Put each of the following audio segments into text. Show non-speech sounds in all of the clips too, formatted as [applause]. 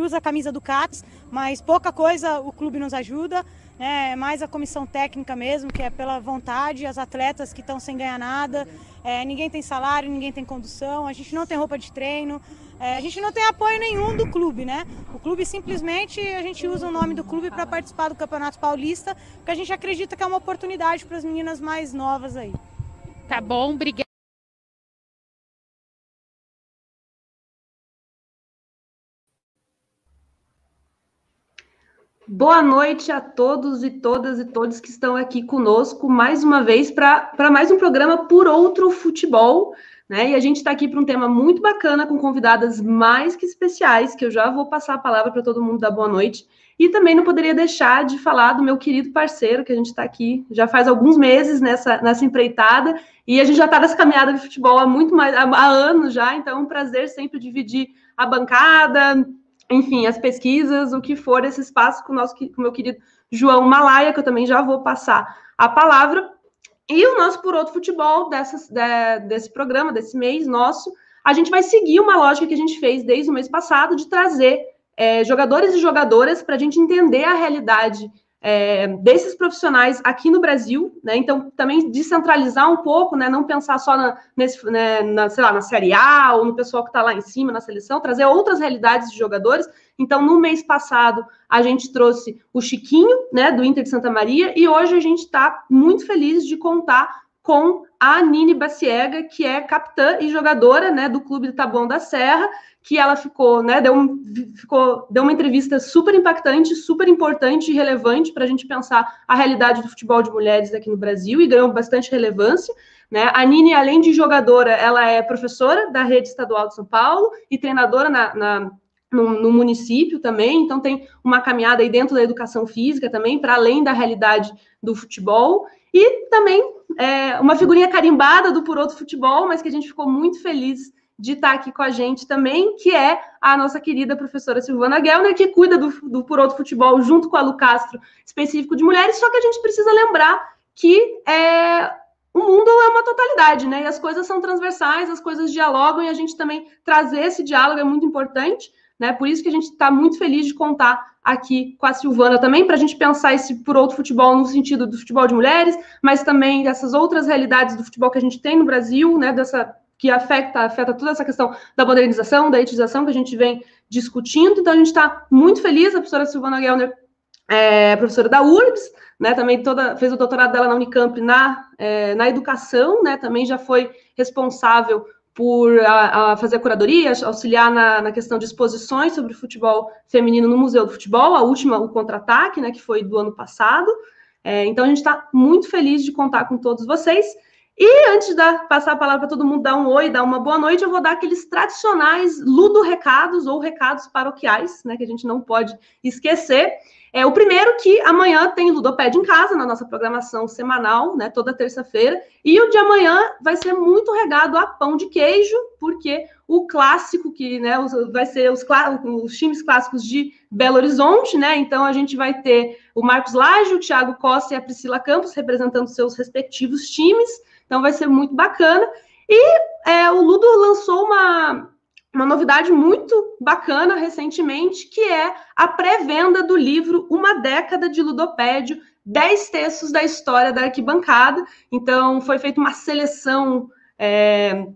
usa a camisa do CAPES, mas pouca coisa o clube nos ajuda, né? É mais a comissão técnica mesmo, que é pela vontade, as atletas que estão sem ganhar nada, é, ninguém tem salário, ninguém tem condução, a gente não tem roupa de treino, é, a gente não tem apoio nenhum do clube, né? O clube simplesmente a gente usa o nome do clube para participar do Campeonato Paulista, porque a gente acredita que é uma oportunidade para as meninas mais novas aí. Tá bom, obrigada. Boa noite a todos e todas e todos que estão aqui conosco mais uma vez para mais um programa Por Outro Futebol. Né? E a gente está aqui para um tema muito bacana, com convidadas mais que especiais, que eu já vou passar a palavra para todo mundo dar boa noite. E também não poderia deixar de falar do meu querido parceiro, que a gente está aqui já faz alguns meses nessa, nessa empreitada, e a gente já está nessa caminhada de futebol há muito mais, há, há anos já, então é um prazer sempre dividir a bancada, enfim, as pesquisas, o que for esse espaço com o nosso com meu querido João Malaia, que eu também já vou passar a palavra. E o nosso Por Outro Futebol, dessas, de, desse programa, desse mês nosso, a gente vai seguir uma lógica que a gente fez desde o mês passado de trazer é, jogadores e jogadoras para a gente entender a realidade é, desses profissionais aqui no Brasil, né? Então, também descentralizar um pouco, né? Não pensar só na, nesse, né, na, sei lá, na Série A ou no pessoal que está lá em cima na seleção, trazer outras realidades de jogadores. Então, no mês passado, a gente trouxe o Chiquinho, né, do Inter de Santa Maria, e hoje a gente está muito feliz de contar com a Nini Baciega, que é capitã e jogadora, né, do Clube do Taboão da Serra, que ela ficou, né, deu, um, ficou, deu uma entrevista super impactante, super importante e relevante para a gente pensar a realidade do futebol de mulheres aqui no Brasil e ganhou bastante relevância. Né? A Nini, além de jogadora, ela é professora da rede estadual de São Paulo e treinadora na, na no, no, município também, então tem uma caminhada aí dentro da educação física também, para além da realidade do futebol, e também é, uma figurinha carimbada do Por Outro Futebol, mas que a gente ficou muito feliz de estar aqui com a gente também, que é a nossa querida professora Silvana Gellner, que cuida do, do Por Outro Futebol junto com a Lu Castro, específico de mulheres, só que a gente precisa lembrar que é, o mundo é uma totalidade, né? E as coisas são transversais, as coisas dialogam, e a gente também trazer esse diálogo é muito importante, né? Por isso que a gente está muito feliz de contar aqui com a Silvana também, para a gente pensar esse por outro futebol no sentido do futebol de mulheres, mas também dessas outras realidades do futebol que a gente tem no Brasil, né? Dessa que afeta, afeta toda essa questão da modernização, da etização que a gente vem discutindo. Então, a gente está muito feliz, a professora Silvana Gellner é professora da URBS, né, também toda, fez o doutorado dela na Unicamp na, é, na educação, né, também já foi responsável por a, a fazer a curadoria, auxiliar na, na, questão de exposições sobre futebol feminino no Museu do Futebol, a última, o Contra-Ataque, né, que foi do ano passado. É, então, a gente está muito feliz de contar com todos vocês. E antes de passar a palavra para todo mundo dar um oi, dar uma boa noite, eu vou dar aqueles tradicionais ludo-recados ou recados paroquiais, né, que a gente não pode esquecer. É o primeiro que amanhã tem Ludopédia em casa, na nossa programação semanal, né, toda terça-feira. E o de amanhã vai ser muito regado a pão de queijo, porque o clássico que, né, vai ser os, os times clássicos de Belo Horizonte, né? Então a gente vai ter o Marcos Laje, o Thiago Costa e a Priscila Campos representando seus respectivos times. Então vai ser muito bacana. E é, o Ludo lançou uma, uma novidade muito bacana recentemente, que é a pré-venda do livro Uma Década de Ludopédio, 10 textos da história da arquibancada. Então, foi feita uma seleção, é,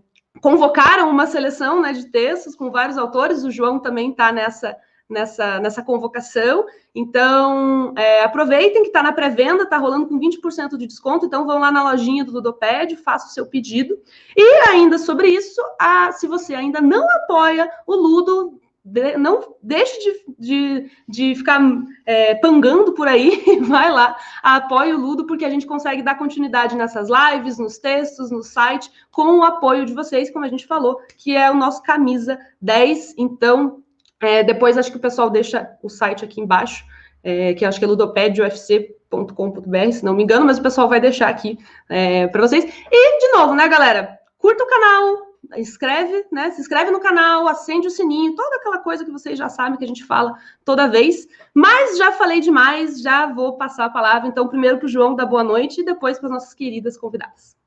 convocaram uma seleção né, de textos com vários autores, o João também está nessa nessa, nessa convocação. Então, é, aproveitem que está na pré-venda, está rolando com 20% de desconto, então vão lá na lojinha do Ludoped, faça o seu pedido. E ainda sobre isso, a, se você ainda não apoia o Ludo, de, não deixe de, de, de ficar é, pangando por aí, [laughs] vai lá, apoie o Ludo, porque a gente consegue dar continuidade nessas lives, nos textos, no site, com o apoio de vocês, como a gente falou, que é o nosso Camisa 10. Então, é, depois acho que o pessoal deixa o site aqui embaixo, é, que acho que é ludopedufc.com.br, se não me engano, mas o pessoal vai deixar aqui é, para vocês. E, de novo, né, galera? Curta o canal, inscreve, né? Se inscreve no canal, acende o sininho, toda aquela coisa que vocês já sabem que a gente fala toda vez. Mas já falei demais, já vou passar a palavra, então, primeiro para o João dar boa noite e depois para as nossas queridas convidadas.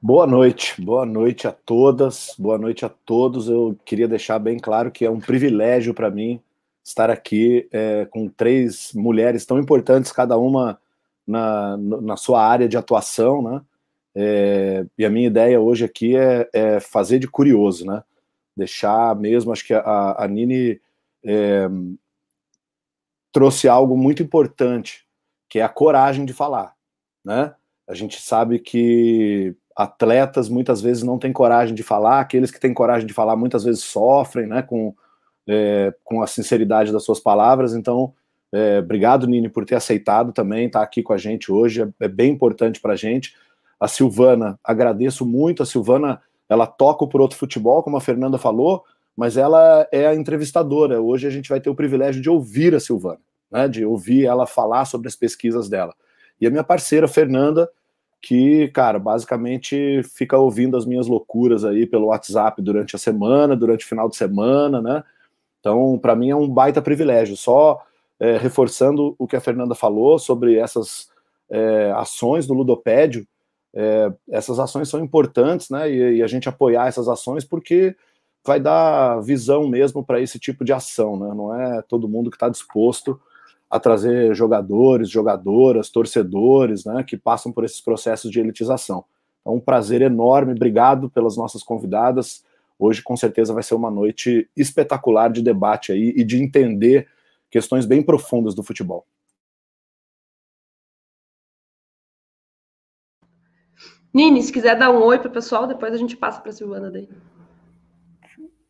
Boa noite, boa noite a todas, boa noite a todos. Eu queria deixar bem claro que é um privilégio para mim estar aqui é, com três mulheres tão importantes, cada uma na, na sua área de atuação, né? É, e a minha ideia hoje aqui é, é, fazer de curioso, né? Deixar mesmo, acho que a, a Nini é, trouxe algo muito importante, que é a coragem de falar, né? A gente sabe que atletas muitas vezes não têm coragem de falar, aqueles que têm coragem de falar muitas vezes sofrem, né? Com, é, com a sinceridade das suas palavras. Então, é, obrigado, Nini, por ter aceitado também estar aqui com a gente hoje. É, é bem importante para a gente. A Silvana, agradeço muito. A Silvana, ela toca por outro futebol, como a Fernanda falou, mas ela é a entrevistadora. Hoje a gente vai ter o privilégio de ouvir a Silvana, né, de ouvir ela falar sobre as pesquisas dela. E a minha parceira, Fernanda, que, cara, basicamente fica ouvindo as minhas loucuras aí pelo WhatsApp durante a semana, durante o final de semana, né? Então, para mim é um baita privilégio. Só é, reforçando o que a Fernanda falou sobre essas é, ações do Ludopédio, é, essas ações são importantes, né? E, e, a gente apoiar essas ações porque vai dar visão mesmo para esse tipo de ação, né? Não é todo mundo que está disposto a trazer jogadores, jogadoras, torcedores, né? Que passam por esses processos de elitização. É um prazer enorme. Obrigado pelas nossas convidadas. Hoje, com certeza, vai ser uma noite espetacular de debate aí e de entender questões bem profundas do futebol. Nini, se quiser dar um oi para o pessoal, depois a gente passa para a Silvana daí.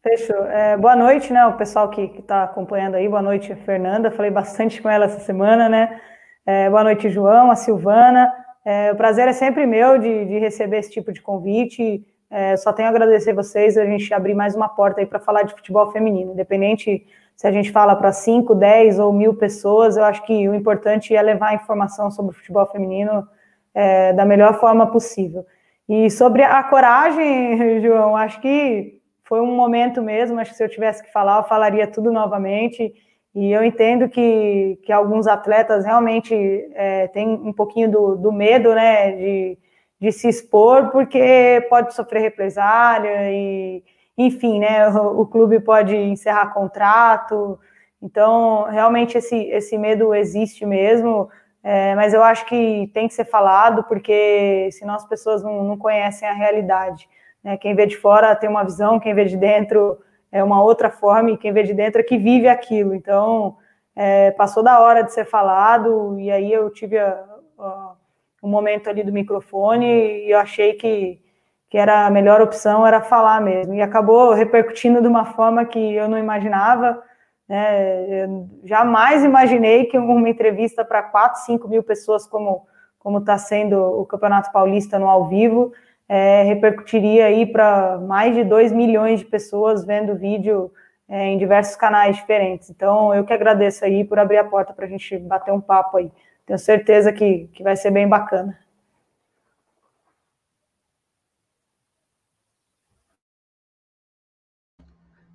Fechou. É, boa noite, né, o pessoal que está acompanhando aí. Boa noite, Fernanda. Falei bastante com ela essa semana, né? É, boa noite, João, a Silvana. É, o prazer é sempre meu de, de receber esse tipo de convite. É, só tenho a agradecer vocês a gente abrir mais uma porta aí para falar de futebol feminino. Independente se a gente fala para 5, 10 ou mil pessoas, eu acho que o importante é levar a informação sobre o futebol feminino é, da melhor forma possível. E sobre a coragem, [laughs] João, acho que foi um momento mesmo, acho que se eu tivesse que falar, eu falaria tudo novamente. E eu entendo que, que alguns atletas realmente é, têm um pouquinho do, do medo, né, de, de se expor, porque pode sofrer represália e, enfim, né, o, o clube pode encerrar contrato. Então, realmente esse, esse medo existe mesmo. É, mas eu acho que tem que ser falado, porque senão as pessoas não, não conhecem a realidade. Né? Quem vê de fora tem uma visão, quem vê de dentro é uma outra forma, e quem vê de dentro é que vive aquilo. Então, é, passou da hora de ser falado, e aí eu tive a, um momento ali do microfone e eu achei que, que era a melhor opção era falar mesmo. E acabou repercutindo de uma forma que eu não imaginava. Né? Eu jamais imaginei que uma entrevista para 4, 5 mil pessoas, como está sendo o Campeonato Paulista no ao vivo, é, repercutiria aí para mais de 2 milhões de pessoas vendo o vídeo é, em diversos canais diferentes. Então, eu que agradeço aí por abrir a porta para a gente bater um papo aí. Tenho certeza que, que vai ser bem bacana.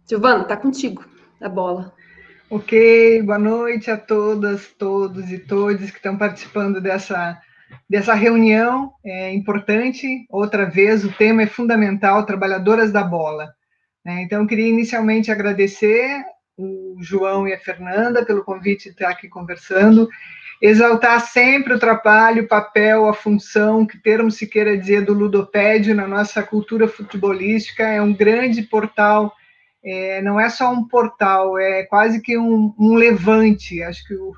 Silvana, tá contigo a bola. Ok, boa noite a todas, todos e todos que estão participando dessa, dessa reunião é importante. Outra vez, o tema é fundamental, trabalhadoras da bola. Né? Então, eu queria inicialmente agradecer o João e a Fernanda pelo convite de estar aqui conversando, exaltar sempre o trabalho, o papel, a função, que termo se queira dizer, do ludopédio na nossa cultura futebolística, é um grande portal é, não é só um portal, é quase que um, um levante. Acho que o,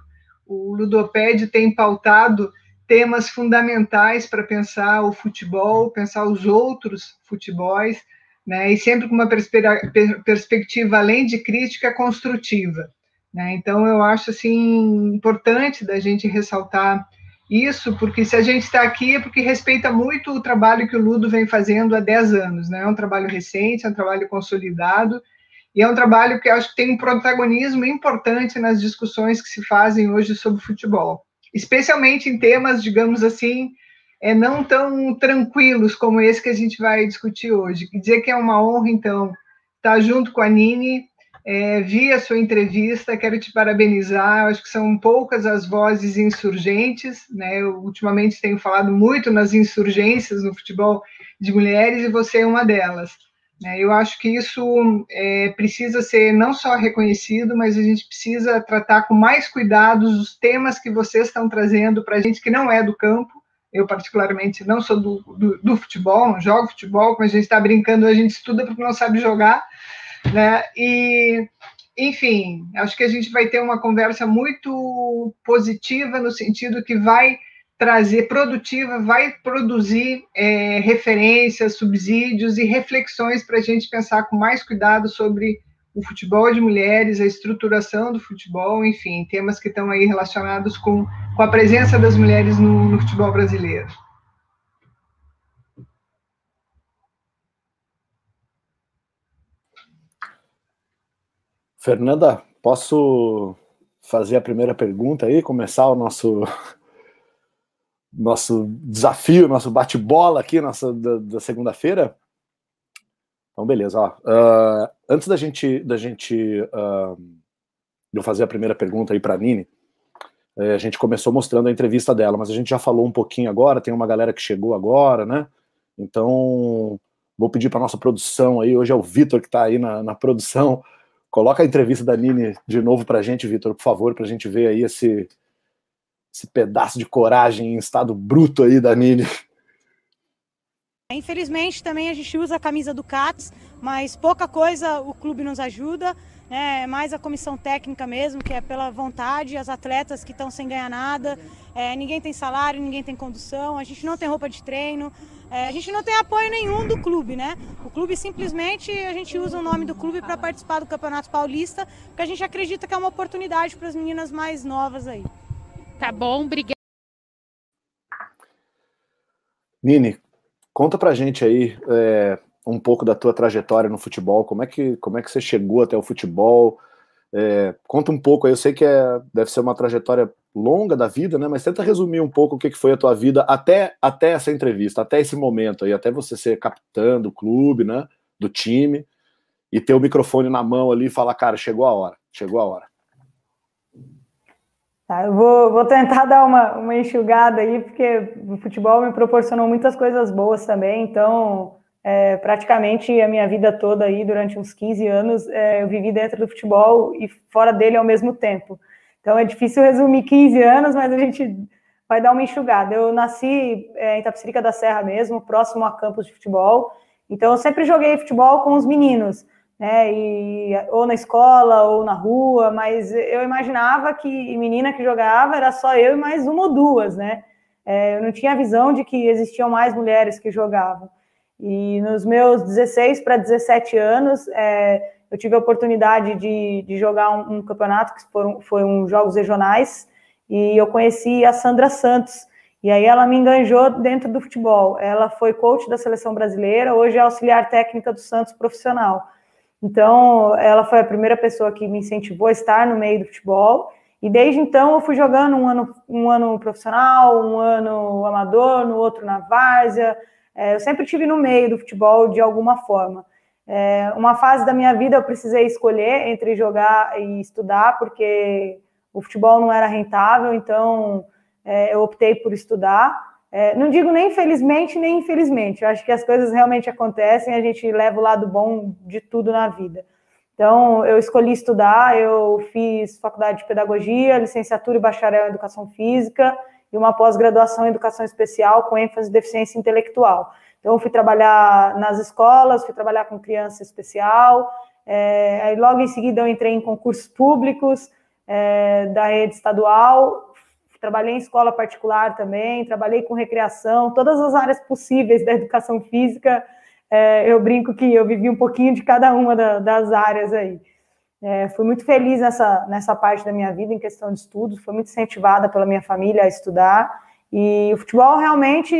o Ludopédio tem pautado temas fundamentais para pensar o futebol, pensar os outros futebols, né, e sempre com uma perspectiva, além de crítica, construtiva. Né? Então, eu acho assim importante da gente ressaltar isso, porque se a gente está aqui é porque respeita muito o trabalho que o Ludo vem fazendo há 10 anos. Né? É um trabalho recente, é um trabalho consolidado, e é um trabalho que acho que tem um protagonismo importante nas discussões que se fazem hoje sobre futebol, especialmente em temas, digamos assim, é, não tão tranquilos como esse que a gente vai discutir hoje. Dizer que é uma honra, então, estar junto com a Nini, é, vi a sua entrevista, quero te parabenizar. Acho que são poucas as vozes insurgentes, né? Eu ultimamente tenho falado muito nas insurgências no futebol de mulheres e você é uma delas. Né? Eu acho que isso é, precisa ser não só reconhecido, mas a gente precisa tratar com mais cuidados os temas que vocês estão trazendo para a gente que não é do campo. Eu, particularmente, não sou do, do, do futebol, não jogo futebol, como a gente está brincando, a gente estuda porque não sabe jogar. Né? E, enfim, acho que a gente vai ter uma conversa muito positiva no sentido que vai trazer produtiva, vai produzir é, referências, subsídios e reflexões para a gente pensar com mais cuidado sobre o futebol de mulheres, a estruturação do futebol, enfim, temas que estão aí relacionados com, com a presença das mulheres no, no futebol brasileiro. Fernanda, posso fazer a primeira pergunta aí, começar o nosso nosso desafio, nosso bate-bola aqui nossa, da, da segunda-feira? Então, beleza. Ó. Uh, antes da gente, da gente uh, eu fazer a primeira pergunta aí para Nini, eh, a gente começou mostrando a entrevista dela, mas a gente já falou um pouquinho agora, tem uma galera que chegou agora, né? Então, vou pedir para nossa produção aí, hoje é o Vitor que está aí na, na produção, Coloca a entrevista da Nini de novo para a gente, Vitor, por favor, para a gente ver aí esse, esse pedaço de coragem em estado bruto aí da Nini. Infelizmente também a gente usa a camisa do CATS, mas pouca coisa o clube nos ajuda, né? É mais a comissão técnica mesmo, que é pela vontade, as atletas que estão sem ganhar nada, é, ninguém tem salário, ninguém tem condução, a gente não tem roupa de treino, é, a gente não tem apoio nenhum do clube, né? O clube simplesmente a gente usa o nome do clube para participar do Campeonato Paulista, porque a gente acredita que é uma oportunidade para as meninas mais novas aí. Tá bom, obrigada. Nini, conta pra gente aí é, um pouco da tua trajetória no futebol, como é que, como é que você chegou até o futebol, é, conta um pouco eu sei que é, deve ser uma trajetória longa da vida, né? Mas tenta resumir um pouco o que, que foi a tua vida até, até essa entrevista, até esse momento aí, até você ser capitã do clube, né? Do time, e ter o microfone na mão ali e falar, cara, chegou a hora, chegou a hora. Tá, eu vou, vou tentar [laughs] dar uma, uma enxugada aí, porque o futebol me proporcionou muitas coisas boas também, então é, praticamente a minha vida toda aí, durante uns 15 anos, é, eu vivi dentro do futebol e fora dele ao mesmo tempo. Então é difícil resumir 15 anos, mas a gente vai dar uma enxugada. Eu nasci é, em Tapicirica da Serra mesmo, próximo a campos de futebol, então eu sempre joguei futebol com os meninos, né, e, ou na escola ou na rua, mas eu imaginava que menina que jogava era só eu e mais uma ou duas, né? É, eu não tinha a visão de que existiam mais mulheres que jogavam. E nos meus 16 para 17 anos, é, eu tive a oportunidade de, de jogar um, um, campeonato que foram, foi um jogos regionais e eu conheci a Sandra Santos. E aí ela me enganjou dentro do futebol. Ela foi coach da seleção brasileira, hoje é auxiliar técnica do Santos profissional. Então, ela foi a primeira pessoa que me incentivou a estar no meio do futebol. E desde então eu fui jogando um ano, um ano profissional, um ano amador, no outro na várzea, é, eu sempre tive no meio do futebol de alguma forma. É, uma fase da minha vida eu precisei escolher entre jogar e estudar, porque o futebol não era rentável, então é, eu optei por estudar. É, não digo nem felizmente nem infelizmente, eu acho que as coisas realmente acontecem, a gente leva o lado bom de tudo na vida. Então, eu escolhi estudar, eu fiz faculdade de pedagogia, licenciatura e bacharel em educação física, e uma pós-graduação em educação especial com ênfase em deficiência intelectual. Então, fui trabalhar nas escolas, fui trabalhar com criança especial, é, aí logo em seguida eu entrei em concursos públicos é, da rede estadual, trabalhei em escola particular também, trabalhei com recreação, todas as áreas possíveis da educação física, é, eu brinco que eu vivi um pouquinho de cada uma da, das áreas aí. É, fui muito feliz nessa, nessa parte da minha vida em questão de estudos, fui muito incentivada pela minha família a estudar. E o futebol realmente,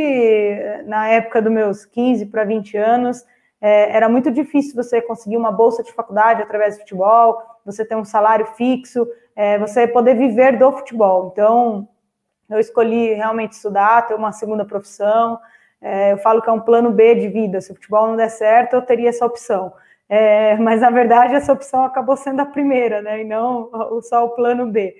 na época dos meus 15 para 20 anos, é, era muito difícil você conseguir uma bolsa de faculdade através do futebol, você ter um salário fixo, é, você poder viver do futebol. Então, eu escolhi realmente estudar, ter uma segunda profissão. É, eu falo que é um plano B de vida. Se o futebol não der certo, eu teria essa opção. é, mas na verdade essa opção acabou sendo a primeira, né, e não só o plano B.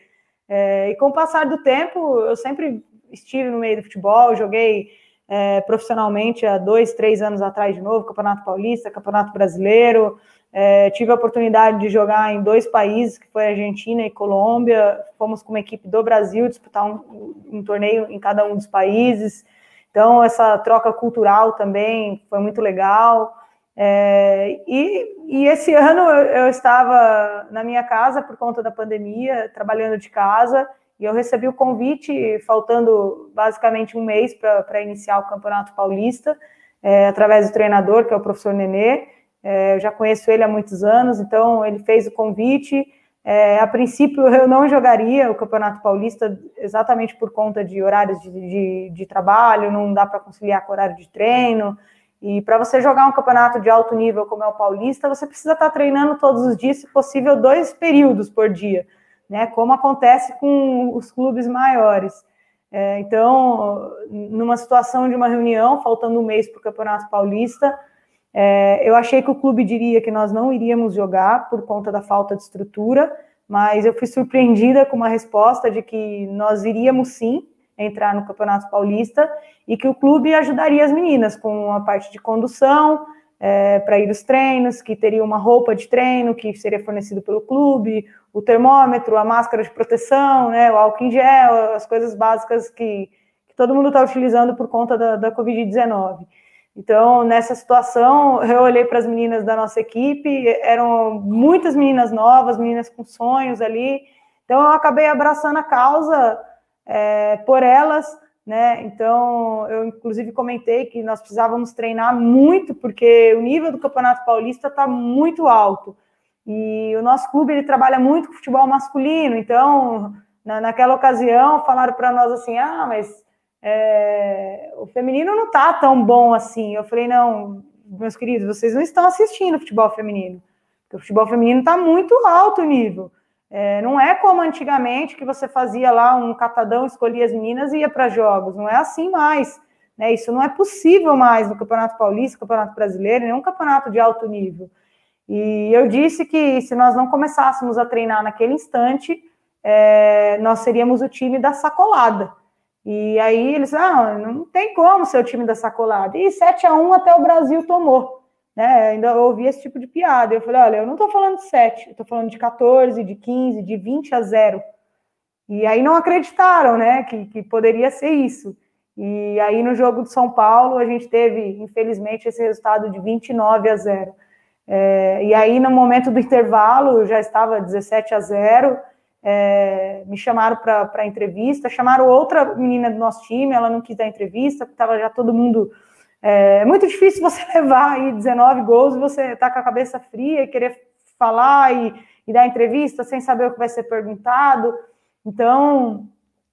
É, e com o passar do tempo, eu sempre estive no meio do futebol, joguei é, profissionalmente há dois, três anos atrás de novo, Campeonato Paulista, Campeonato Brasileiro, é, tive a oportunidade de jogar em dois países, que foi Argentina e Colômbia. Fomos com uma equipe do Brasil disputar um, um, torneio em cada um dos países. Então, essa troca cultural também foi muito legal. É, e, e, esse [laughs] ano eu, estava na minha casa por conta da pandemia, trabalhando de casa, e eu recebi o convite, faltando basicamente um mês para iniciar o Campeonato Paulista, é, através do treinador, que é o professor Nenê. É, eu já conheço ele há muitos anos, então ele fez o convite. É, a princípio, eu não jogaria o Campeonato Paulista exatamente por conta de horários de, de, de trabalho, não dá para conciliar com horário de treino. E para você jogar um campeonato de alto nível como é o Paulista, você precisa estar tá treinando todos os dias, se possível, dois períodos por dia, né? Como acontece com os clubes maiores. É, então, numa situação de uma reunião, faltando um mês para o Campeonato Paulista, é, eu achei que o clube diria que nós não iríamos jogar por conta da falta de estrutura, mas eu fui surpreendida com uma resposta de que nós iríamos sim entrar no Campeonato Paulista e que o clube ajudaria as meninas com a parte de condução é, para ir os treinos, que teria uma roupa de treino que seria fornecido pelo clube, o termômetro, a máscara de proteção, né, o álcool em gel, as coisas básicas que, que todo mundo está utilizando por conta da, da Covid-19. Então, nessa situação, eu olhei para as meninas da nossa equipe, eram muitas meninas novas, meninas com sonhos ali. Então, eu acabei abraçando a causa é, por elas, né? Então, eu inclusive comentei que nós precisávamos treinar muito, porque o nível do Campeonato Paulista está muito alto. E o nosso clube ele trabalha muito com futebol masculino, então, na, naquela ocasião, falaram para nós assim: ah, mas é, o feminino não tá tão bom assim. Eu falei, não, meus queridos, vocês não estão assistindo futebol feminino. O futebol feminino está muito alto o nível. É, não é como antigamente que você fazia lá um catadão, escolhia as meninas e ia para jogos. Não é assim mais. Né? Isso não é possível mais no Campeonato Paulista, Campeonato Brasileiro, nenhum campeonato de alto nível. E eu disse que se nós não começássemos a treinar naquele instante, é, nós seríamos o time da sacolada. E aí eles, ah, não tem como ser o time da sacolada. E 7 a 1 até o Brasil tomou. Né? Ainda ouvi esse tipo de piada. Eu falei, olha, eu não estou falando de 7, eu estou falando de 14, de 15, de 20 a 0. E aí não acreditaram, né, que, que poderia ser isso. E aí no jogo de São Paulo a gente teve, infelizmente, esse resultado de 29 a 0. É, e aí no momento do intervalo já estava 17 a 0 é, me chamaram para entrevista, chamaram outra menina do nosso time, ela não quis dar entrevista, estava já todo mundo. É, é, muito difícil você [laughs] levar aí 19 gols e você tá com a cabeça fria e querer falar e, e dar entrevista sem saber o que vai ser perguntado. Então,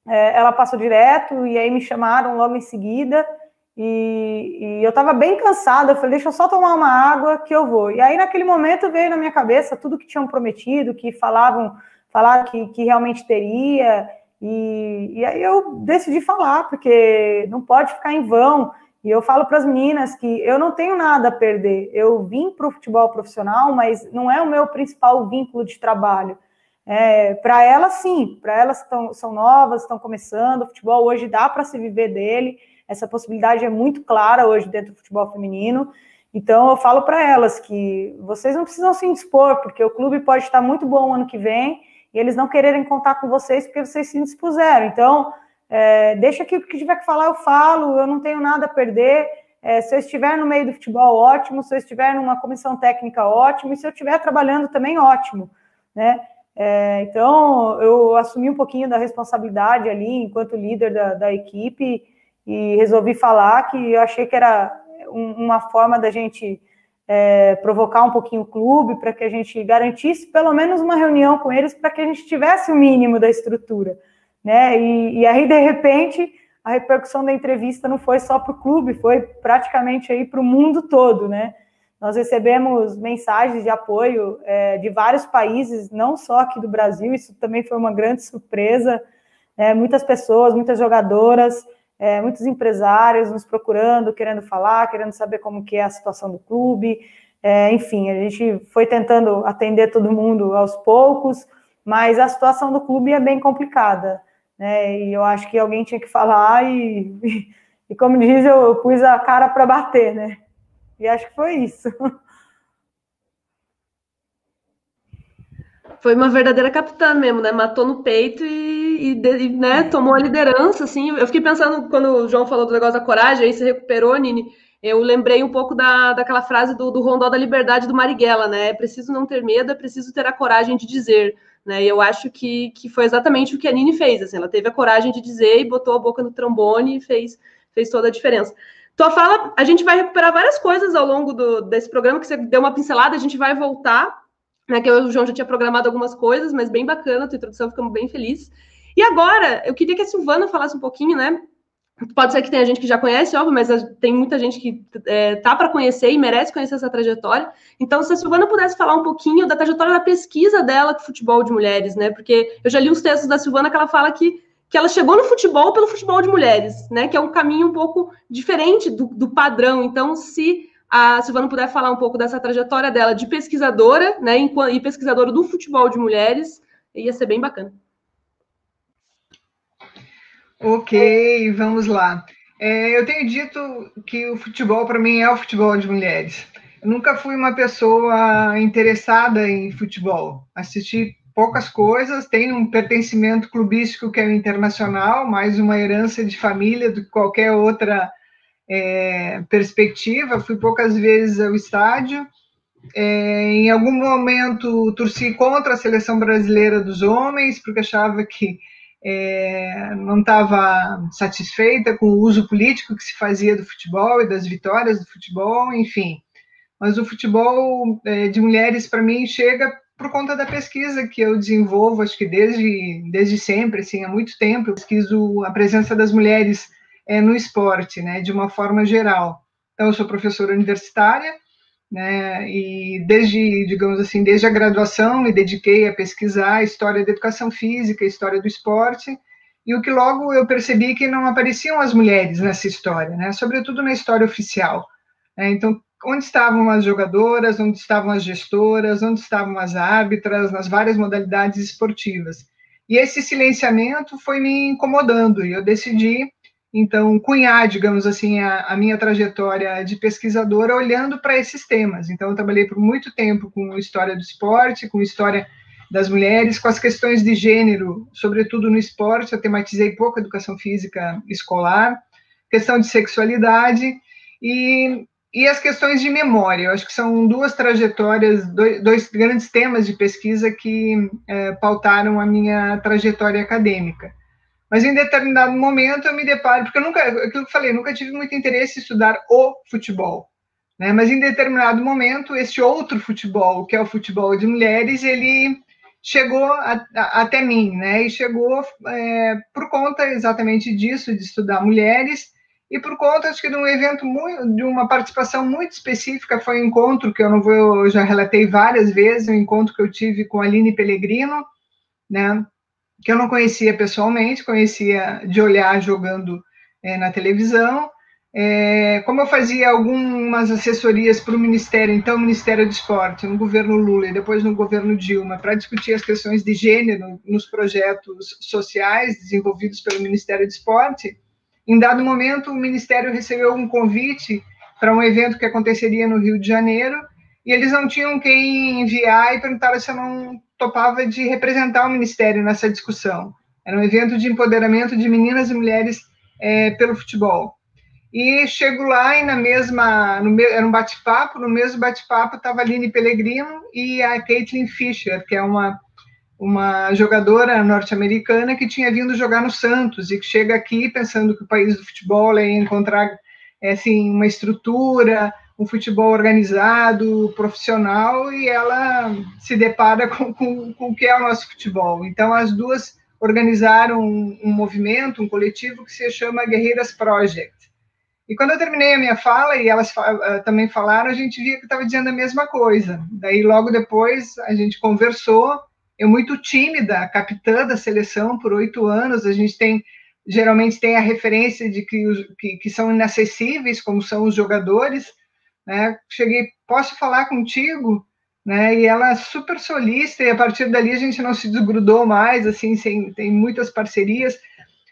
é, ela passou direto e aí me chamaram logo em seguida. E, e eu estava bem cansada, eu falei, deixa eu só tomar uma água que eu vou. E aí, naquele momento, veio na minha cabeça tudo que tinham prometido, que falavam falaram que, que realmente teria, e, e aí eu decidi falar, porque não pode ficar em vão. E eu falo para as meninas que eu não tenho nada a perder. Eu vim para o futebol profissional, mas não é o meu principal vínculo de trabalho. É, para elas, sim, para elas que são novas, estão começando, o futebol hoje dá para se viver dele, essa possibilidade é muito clara hoje dentro do futebol feminino. Então eu falo para elas que vocês não precisam se indispor, porque o clube pode estar muito bom ano que vem e eles não quererem contar com vocês porque vocês se dispuseram. Então, é, deixa que o que tiver que falar, eu falo, eu não tenho nada a perder. É, se eu estiver no meio do futebol, ótimo. Se eu estiver numa comissão técnica, ótimo. E se eu estiver trabalhando também, ótimo. Né? É, então, eu assumi um pouquinho da responsabilidade ali, enquanto líder da, da equipe, e resolvi falar que eu achei que era uma forma da gente é, provocar um pouquinho o clube, para que a gente garantisse pelo menos uma reunião com eles, para que a gente tivesse o mínimo da estrutura. Né? E, e aí, de repente, a repercussão da entrevista não foi só para o clube, foi praticamente aí para o mundo todo, né? Nós recebemos mensagens de apoio é, de vários países, não só aqui do Brasil, isso também foi uma grande surpresa. É, muitas pessoas, muitas jogadoras, é, muitos empresários nos procurando, querendo falar, querendo saber como que é a situação do clube. É, enfim, a gente foi tentando atender todo mundo aos poucos, mas a situação do clube é bem complicada, né? E eu acho que alguém tinha que falar e, [laughs] e como diz, eu pus a cara para bater, né? E acho que foi isso. [laughs] Foi uma verdadeira capitã mesmo, né? Matou no peito e, e, né, tomou a liderança, assim. Eu fiquei pensando, quando o João falou do negócio da coragem, aí se recuperou, Nini, eu lembrei um pouco da, daquela frase do, do Rondó da Liberdade do Marighella, né? É preciso não ter medo, é preciso ter a coragem de dizer. Né? E eu acho que, que foi exatamente o que a Nini fez. Assim, ela teve a coragem de dizer e botou a boca no trombone e fez, fez toda a diferença. Tua fala, a gente vai recuperar várias coisas ao longo do, desse programa, que você deu uma pincelada, a gente vai voltar, né? Que eu, o João já tinha programado algumas coisas, mas bem bacana a tua introdução, ficamos bem felizes. E agora, eu queria que a Silvana falasse um pouquinho, né? Pode ser que tenha gente que já conhece, óbvio, mas tem muita gente que é, tá para conhecer e merece conhecer essa trajetória. Então, se a Silvana pudesse falar um pouquinho da trajetória da pesquisa dela com futebol de mulheres, né? Porque eu já li uns textos da Silvana que ela fala que, que ela chegou no futebol pelo futebol de mulheres, né? Que é um caminho um pouco diferente do, do padrão. Então, se a Silvana puder falar um pouco dessa trajetória dela de pesquisadora, né? E pesquisadora do futebol de mulheres, ia ser bem bacana. Ok, vamos lá. É, eu tenho dito que o futebol, para mim, é o futebol de mulheres. Eu nunca fui uma pessoa interessada em futebol. Assisti poucas coisas, tenho um pertencimento clubístico que é o internacional, mais uma herança de família do que qualquer outra é, perspectiva. Fui poucas vezes ao estádio. É, em algum momento torci contra a seleção brasileira dos homens, porque achava que é, não estava satisfeita com o uso político que se fazia do futebol e das vitórias do futebol, enfim. Mas o futebol é, de mulheres, para mim, chega por conta da pesquisa que eu desenvolvo, acho que desde, desde sempre, assim, há muito tempo, eu pesquiso a presença das mulheres é, no esporte, né, de uma forma geral. Então, eu sou professora universitária, né? E desde, digamos assim, desde a graduação me dediquei a pesquisar a história da educação física, a história do esporte, e o que logo eu percebi que não apareciam as mulheres nessa história, né? Sobretudo na história oficial. Né? Então, onde estavam as jogadoras, onde estavam as gestoras, onde estavam as árbitras, nas várias modalidades esportivas. E esse silenciamento foi me incomodando, e eu decidi então cunhar, digamos assim, a, a minha trajetória de pesquisadora olhando para esses temas. Então, eu trabalhei por muito tempo com história do esporte, com história das mulheres, com as questões de gênero, sobretudo no esporte, eu tematizei pouco educação física escolar, questão de sexualidade e, e as questões de memória. Eu acho que são duas trajetórias, dois, dois grandes temas de pesquisa que é, pautaram a minha trajetória acadêmica. Mas em determinado momento eu me deparo, porque eu nunca, aquilo que eu falei, nunca tive muito interesse em estudar o futebol. Né? Mas em determinado momento, esse outro futebol, que é o futebol de mulheres, ele chegou a, a, até mim, né? E chegou é, por conta exatamente disso, de estudar mulheres, e por conta, acho que de um evento muito, de uma participação muito específica, foi um encontro que eu não vou, eu já relatei várias vezes, um encontro que eu tive com a Aline Pellegrino, né? Que eu não conhecia pessoalmente, conhecia de olhar jogando é, na televisão. É, como eu fazia algumas assessorias para o Ministério, então Ministério do Esporte, no governo Lula e depois no governo Dilma, para discutir as questões de gênero nos projetos sociais desenvolvidos pelo Ministério do Esporte, em dado momento o Ministério recebeu um convite para um evento que aconteceria no Rio de Janeiro e eles não tinham quem enviar e perguntaram se eu não topava de representar o Ministério nessa discussão. Era um evento de empoderamento de meninas e mulheres é, pelo futebol. E chego lá e na mesma, no, era um bate-papo, no mesmo bate-papo estava a Aline Pellegrino e a Caitlin Fisher, que é uma, uma jogadora norte-americana que tinha vindo jogar no Santos e que chega aqui pensando que o país do futebol ia encontrar é, assim, uma estrutura, um futebol organizado, profissional, e ela se depara com, com, com o que é o nosso futebol. Então, as duas organizaram um, um movimento, um coletivo que se chama Guerreiras Project. E quando eu terminei a minha fala, e elas uh, também falaram, a gente via que estava dizendo a mesma coisa. Daí, logo depois, a gente conversou. Eu, muito tímida, capitã da seleção por oito anos, a gente tem geralmente tem a referência de que, que, que são inacessíveis, como são os jogadores, né? Cheguei posso falar contigo? Né? E ela é super solista, e a partir dali a gente não se desgrudou mais, assim, sem, tem muitas parcerias.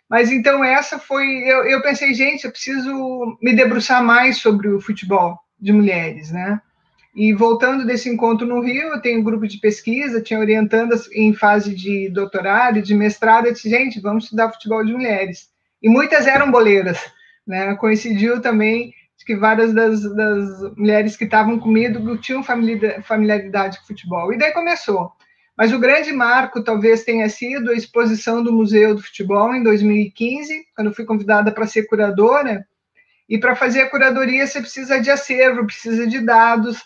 Mas então essa foi. Eu, eu pensei, gente, eu preciso me debruçar mais sobre o futebol de mulheres, né? E voltando desse encontro no Rio, eu tenho um grupo de pesquisa, tinha orientandas em fase de doutorado e de mestrado, eu disse, gente, vamos estudar futebol de mulheres. E muitas eram boleiras, né? Coincidiu também que várias das, das mulheres que estavam comigo tinham familiaridade com futebol. E daí começou. Mas o grande marco talvez tenha sido a exposição do Museu do Futebol em 2015, quando fui convidada para ser curadora. E para fazer a curadoria você precisa de acervo, precisa de dados,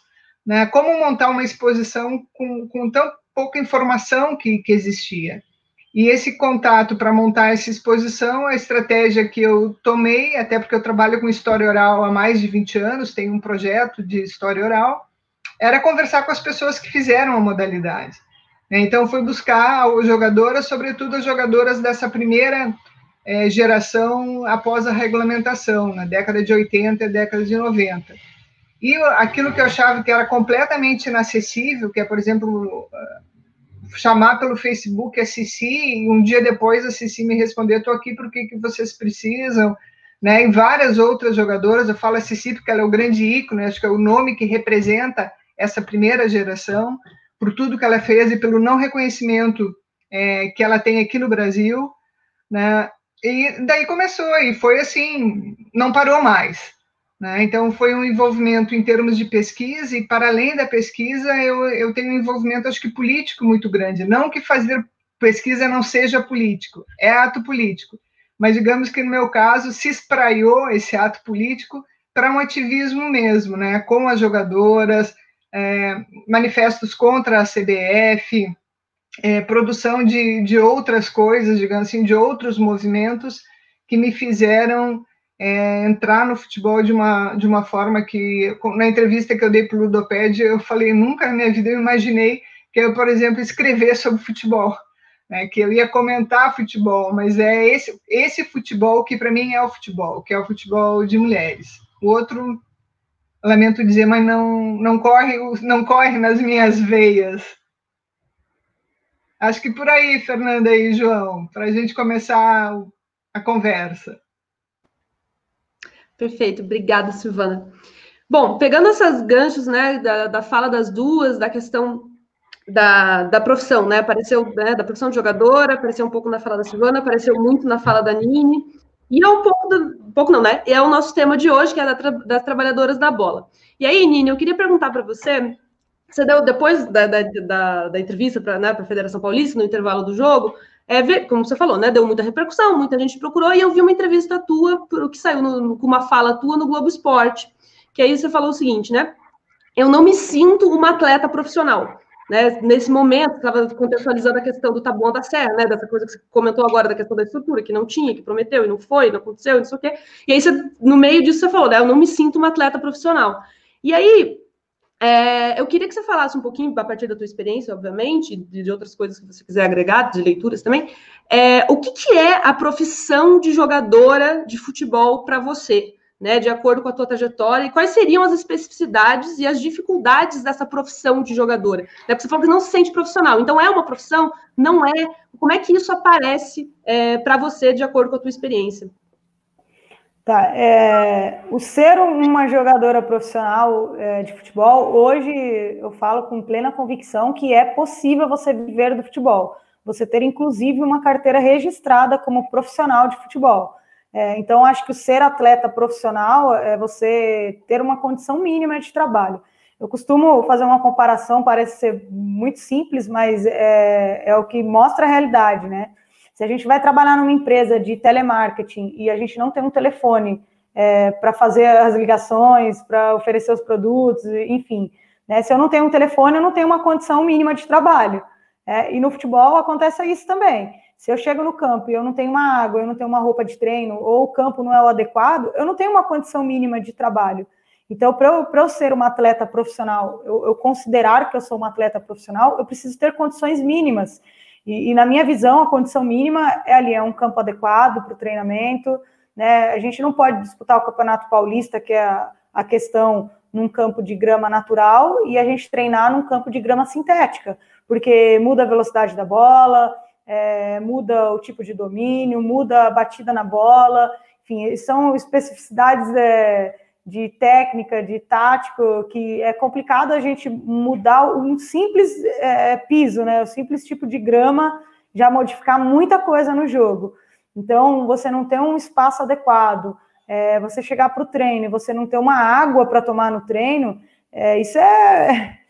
né? Como montar uma exposição com, com tão pouca informação que, que existia. E esse contato para montar essa exposição, a estratégia que eu tomei, até porque eu trabalho com história oral há mais de 20 anos, tenho um projeto de história oral, era conversar com as pessoas que fizeram a modalidade. Então, fui buscar as jogadoras, sobretudo as jogadoras dessa primeira é, geração após a regulamentação, na década de 80 e década de 90. E aquilo que eu achava que era completamente inacessível, que é, por exemplo, chamar pelo Facebook a Cici, e um dia depois a Cici me responder, estou aqui porque que vocês precisam, né? E várias outras jogadoras, eu falo a Cici porque ela é o grande ícone, acho que é o nome que representa essa primeira geração, por tudo que ela fez e pelo não reconhecimento é, que ela tem aqui no Brasil, né? E daí começou, e foi assim, não parou mais. Né? Então, foi um envolvimento em termos de pesquisa, e para além da pesquisa, eu, eu tenho um envolvimento, acho que político muito grande. Não que fazer pesquisa não seja político, é ato político. Mas digamos que no meu caso se espraiou esse ato político para um ativismo mesmo, né? com as jogadoras, é, manifestos contra a CBF, é, produção de, de outras coisas, digamos assim, de outros movimentos que me fizeram é, entrar no futebol de uma, de uma forma que, na entrevista que eu dei para o Ludopédia, eu falei, nunca na minha vida eu imaginei que eu, por exemplo, escrever sobre futebol, né, que eu ia comentar futebol, mas é esse, esse futebol que para mim é o futebol, que é o futebol de mulheres. O outro lamento dizer, mas não, não, corre, não corre nas minhas veias. Acho que por aí, Fernanda e João, para a gente começar a conversa. Perfeito, obrigada, Silvana. Bom, pegando essas ganchos, né, da, da fala das duas, da questão da, da profissão, né, apareceu, né, da profissão de jogadora, apareceu um pouco na fala da Silvana, apareceu muito na fala da Nini, e é um pouco, do, um pouco não, né? É o nosso tema de hoje, que é da das trabalhadoras da bola. E aí, Nini, eu queria perguntar para você, você deu, depois da, da, da, da entrevista para né, a Federação Paulista, no intervalo do jogo, é, como você falou, né? Deu muita repercussão, muita gente procurou, e eu vi uma entrevista tua, que saiu no, com uma fala tua no Globo Esporte, que aí você falou o seguinte, né? Eu não me sinto uma atleta profissional. Né, nesse momento, estava contextualizando a questão do tabuão da serra, né, dessa coisa que você comentou agora, da questão da estrutura, que não tinha, que prometeu e não foi, não aconteceu, não sei o quê. E aí, você, no meio disso, você falou, né, eu não me sinto uma atleta profissional. E aí, é, eu queria que você falasse um pouquinho, a partir da tua experiência, obviamente, de, de outras coisas que você quiser agregar, de leituras também, é, o que, que é a profissão de jogadora de futebol para você? né, de acordo com a tua trajetória, e quais seriam as especificidades e as dificuldades dessa profissão de jogadora? Né, porque você falou que não se sente profissional, então é uma profissão? Não é? Como é que isso aparece é, para você, de acordo com a tua experiência? Tá, é, o ser uma jogadora profissional é, de futebol, hoje eu falo com plena convicção que é possível você viver do futebol, você ter inclusive uma carteira registrada como profissional de futebol. É, então, acho que o ser atleta profissional é você ter uma condição mínima de trabalho. Eu costumo fazer uma comparação, parece ser muito simples, mas é, é o que mostra a realidade, né? Se a gente vai trabalhar numa empresa de telemarketing e a gente não tem um telefone é, para fazer as ligações, para oferecer os produtos, enfim, né? Se eu não tenho um telefone, eu não tenho uma condição mínima de trabalho. É, e no futebol acontece isso também. Se eu chego no campo e eu não tenho uma água, eu não tenho uma roupa de treino, ou o campo não é o adequado, eu não tenho uma condição mínima de trabalho. Então, para eu, eu ser uma atleta profissional, eu, eu, considerar que eu sou uma atleta profissional, eu preciso ter condições mínimas. E, e na minha visão, a condição mínima é ali, é um campo adequado para o treinamento. Né? A gente não pode disputar o Campeonato Paulista, que é a, a questão num campo de grama natural e a gente treinar num campo de grama sintética, porque muda a velocidade da bola, é, muda o tipo de domínio, muda a batida na bola, enfim, são especificidades é, de técnica, de tático, que é complicado a gente mudar um simples é, piso, né? O simples tipo de grama já modificar muita coisa no jogo. Então, você não tem um espaço adequado, é, você chegar para o treino e você não ter uma água para tomar no treino, é, isso é. [laughs]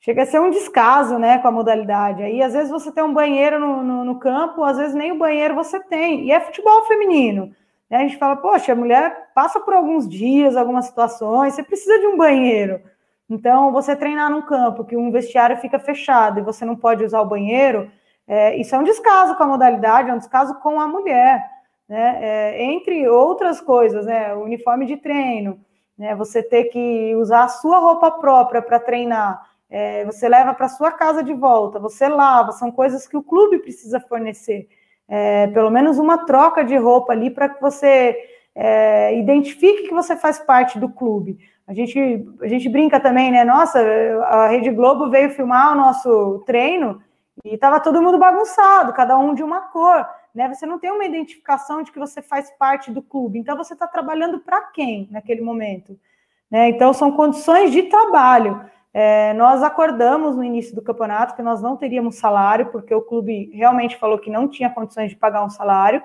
Chega a ser um descaso né, com a modalidade. Aí, às vezes, você tem um banheiro no, no, no campo, às vezes nem o banheiro você tem. E é futebol feminino. Né? A gente fala, poxa, a mulher passa por alguns dias, algumas situações, você precisa de um banheiro. Então, você treinar num campo que um vestiário fica fechado e você não pode usar o banheiro, é, isso é um descaso com a modalidade, é um descaso com a mulher, né? É, entre outras coisas, né? O uniforme de treino, né? Você ter que usar a sua roupa própria para treinar, é, você leva para sua casa de volta, você lava, são coisas que o clube precisa fornecer. É, pelo menos uma troca de roupa ali para que você é, identifique que você faz parte do clube. A gente, a gente brinca também, né? Nossa, a Rede Globo veio filmar o nosso treino e estava todo mundo bagunçado, cada um de uma cor. Né? Você não tem uma identificação de que você faz parte do clube. Então, você está trabalhando para quem naquele momento? Né? Então, são condições de trabalho. É, nós acordamos no início do campeonato que nós não teríamos salário, porque o clube realmente falou que não tinha condições de pagar um salário,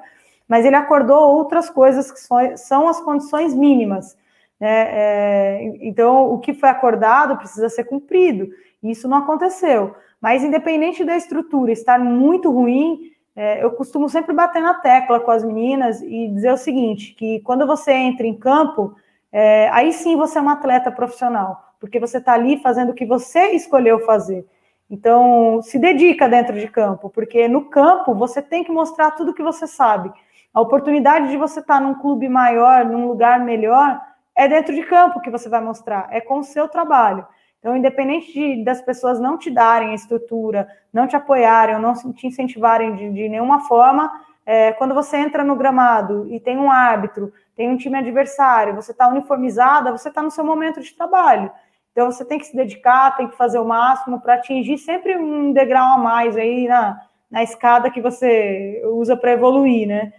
mas ele acordou outras coisas que são as condições mínimas. Né? É, então, o que foi acordado precisa ser cumprido. Isso não aconteceu. Mas, independente da estrutura estar muito ruim, é, eu costumo sempre bater na tecla com as meninas e dizer o seguinte: que quando você entra em campo, é, aí sim você é uma atleta profissional, porque você está ali fazendo o que você escolheu fazer. Então, se dedica dentro de campo, porque no campo você tem que mostrar tudo que você sabe. A oportunidade de você estar tá num clube maior, num lugar melhor, é dentro de campo que você vai mostrar, é com o seu trabalho. Então, independente de, das pessoas não te darem a estrutura, não te apoiarem, ou não te incentivarem de, de nenhuma forma, é, quando você entra no gramado e tem um árbitro, tem um time adversário, você está uniformizada, você está no seu momento de trabalho. Então, você tem que se dedicar, tem que fazer o máximo para atingir sempre um degrau a mais aí na, na escada que você usa para evoluir, né?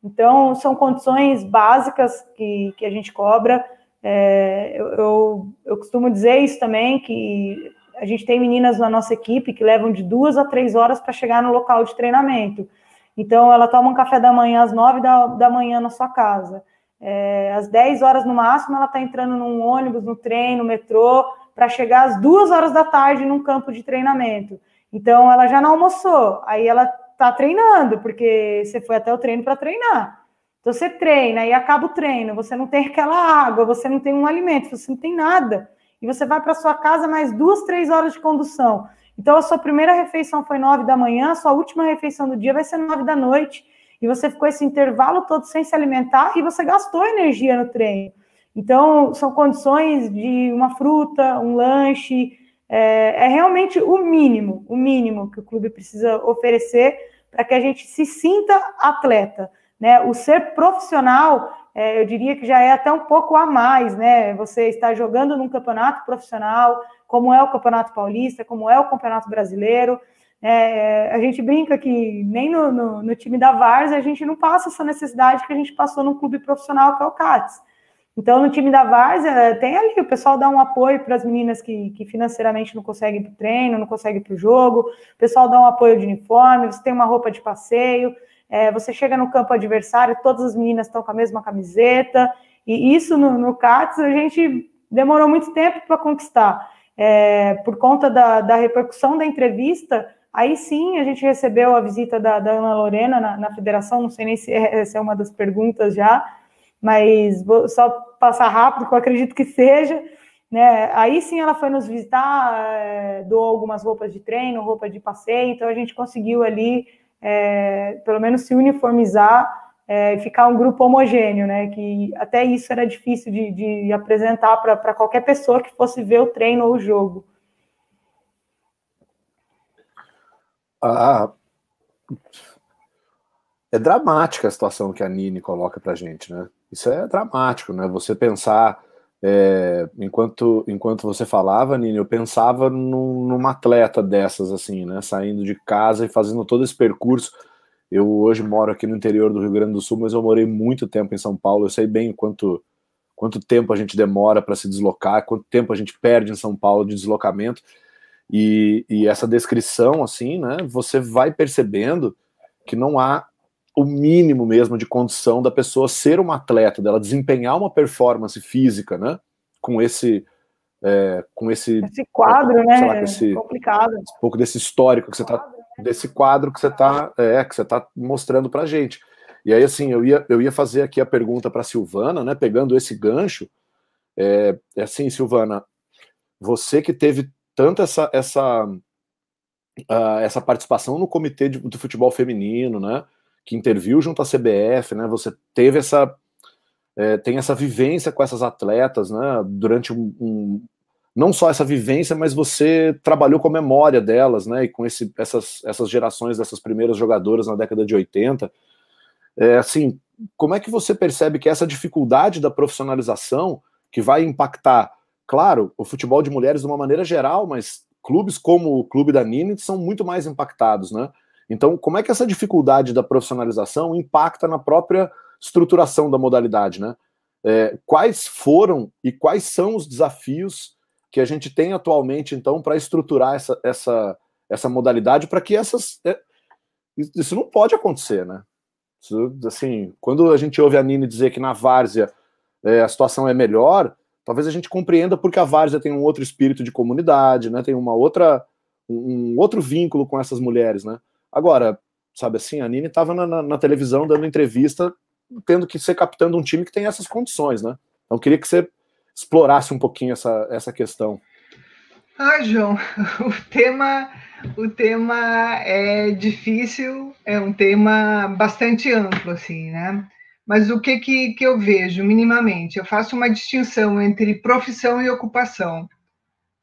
Então, são condições básicas que, que a gente cobra. É, eu, eu, eu, costumo dizer isso também, que a gente tem meninas na nossa equipe que levam de duas a três horas para chegar no local de treinamento. Então, ela toma um café da manhã às nove da, da manhã na sua casa. É, às dez horas no máximo, ela está entrando num ônibus, no trem, no metrô, para chegar às duas horas da tarde num campo de treinamento. Então, ela já não almoçou. Aí ela está treinando, porque você foi até o treino para treinar. Então você treina e acaba o treino, você não tem aquela água, você não tem um alimento, você não tem nada. E você vai para sua casa mais duas, três horas de condução. Então a sua primeira refeição foi nove da manhã, a sua última refeição do dia vai ser nove da noite. E você ficou esse intervalo todo sem se alimentar e você gastou energia no treino. Então, são condições de uma fruta, um lanche, é, é, realmente o mínimo, o mínimo que o clube precisa oferecer para que a gente se sinta atleta. Né? O ser profissional, é, eu diria que já é até um pouco a mais, né? Você está jogando num campeonato profissional, como é o Campeonato Paulista, como é o Campeonato Brasileiro. É, a gente brinca que nem no, no, no, time da Várzea a gente não passa essa necessidade que a gente passou no clube profissional que é o CATS. Então, no time da Várzea, tem ali, o pessoal dá um apoio para as meninas que, que financeiramente não conseguem para o treino, não conseguem para o jogo, o pessoal dá um apoio de uniforme, você tem uma roupa de passeio, é, você chega no campo adversário, todas as meninas estão com a mesma camiseta, e isso no, no CATS a gente demorou muito tempo para conquistar. É, por conta da, da, repercussão da entrevista, aí sim a gente recebeu a visita da, da Ana Lorena na, na, federação, não sei nem se é, [laughs] se é uma das perguntas já, mas vou só passar rápido, que eu acredito que seja. Né? Aí sim ela foi nos visitar, é, doou algumas roupas de treino, roupa de passeio, então a gente conseguiu ali é, pelo menos se uniformizar é, e ficar um grupo homogêneo, né? Que até isso era difícil de, de apresentar para qualquer pessoa que fosse ver o treino ou o jogo. Ah, é dramática a situação que a Nini coloca para gente, né? Isso é dramático, né? Você pensar é, enquanto, enquanto você falava, Nini, eu pensava num, numa atleta dessas, assim, né? Saindo de casa e fazendo todo esse percurso. Eu hoje moro aqui no interior do Rio Grande do Sul, mas eu morei muito tempo em São Paulo. Eu sei bem quanto, quanto tempo a gente demora para se deslocar, quanto tempo a gente perde em São Paulo de deslocamento. E, e essa descrição, assim, né? Você vai percebendo que não há o mínimo mesmo de condição da pessoa ser uma atleta, dela desempenhar uma performance física, né? Com esse é, com esse, esse quadro, né? Lá, esse, complicado. Um pouco desse histórico que você está desse quadro que você está é, que você tá mostrando para gente. E aí assim eu ia eu ia fazer aqui a pergunta para Silvana, né? Pegando esse gancho, é, é assim, Silvana, você que teve tanto essa essa uh, essa participação no comitê de, do futebol feminino, né? que interviu junto à CBF, né? Você teve essa é, tem essa vivência com essas atletas, né? Durante um, um, não só essa vivência, mas você trabalhou com a memória delas, né? E com esse, essas, essas gerações dessas primeiras jogadoras na década de 80. É, assim, como é que você percebe que essa dificuldade da profissionalização que vai impactar, claro, o futebol de mulheres de uma maneira geral, mas clubes como o clube da Nini são muito mais impactados, né? Então, como é que essa dificuldade da profissionalização impacta na própria estruturação da modalidade, né? É, quais foram e quais são os desafios que a gente tem atualmente, então, para estruturar essa, essa, essa modalidade para que essas. É, isso não pode acontecer, né? Isso, assim, quando a gente ouve a Nini dizer que na várzea é, a situação é melhor, talvez a gente compreenda porque a várzea tem um outro espírito de comunidade, né? Tem uma outra, um outro vínculo com essas mulheres, né? Agora, sabe assim, a Nini estava na, na, na, televisão dando entrevista, tendo que ser capitão um time que tem essas condições, né? Então, queria que você explorasse um pouquinho essa, essa questão. Ah, João, [laughs] o tema, o tema é difícil, é um tema bastante amplo, assim, né? Mas o que, que, que eu vejo minimamente? Eu faço uma distinção entre profissão e ocupação.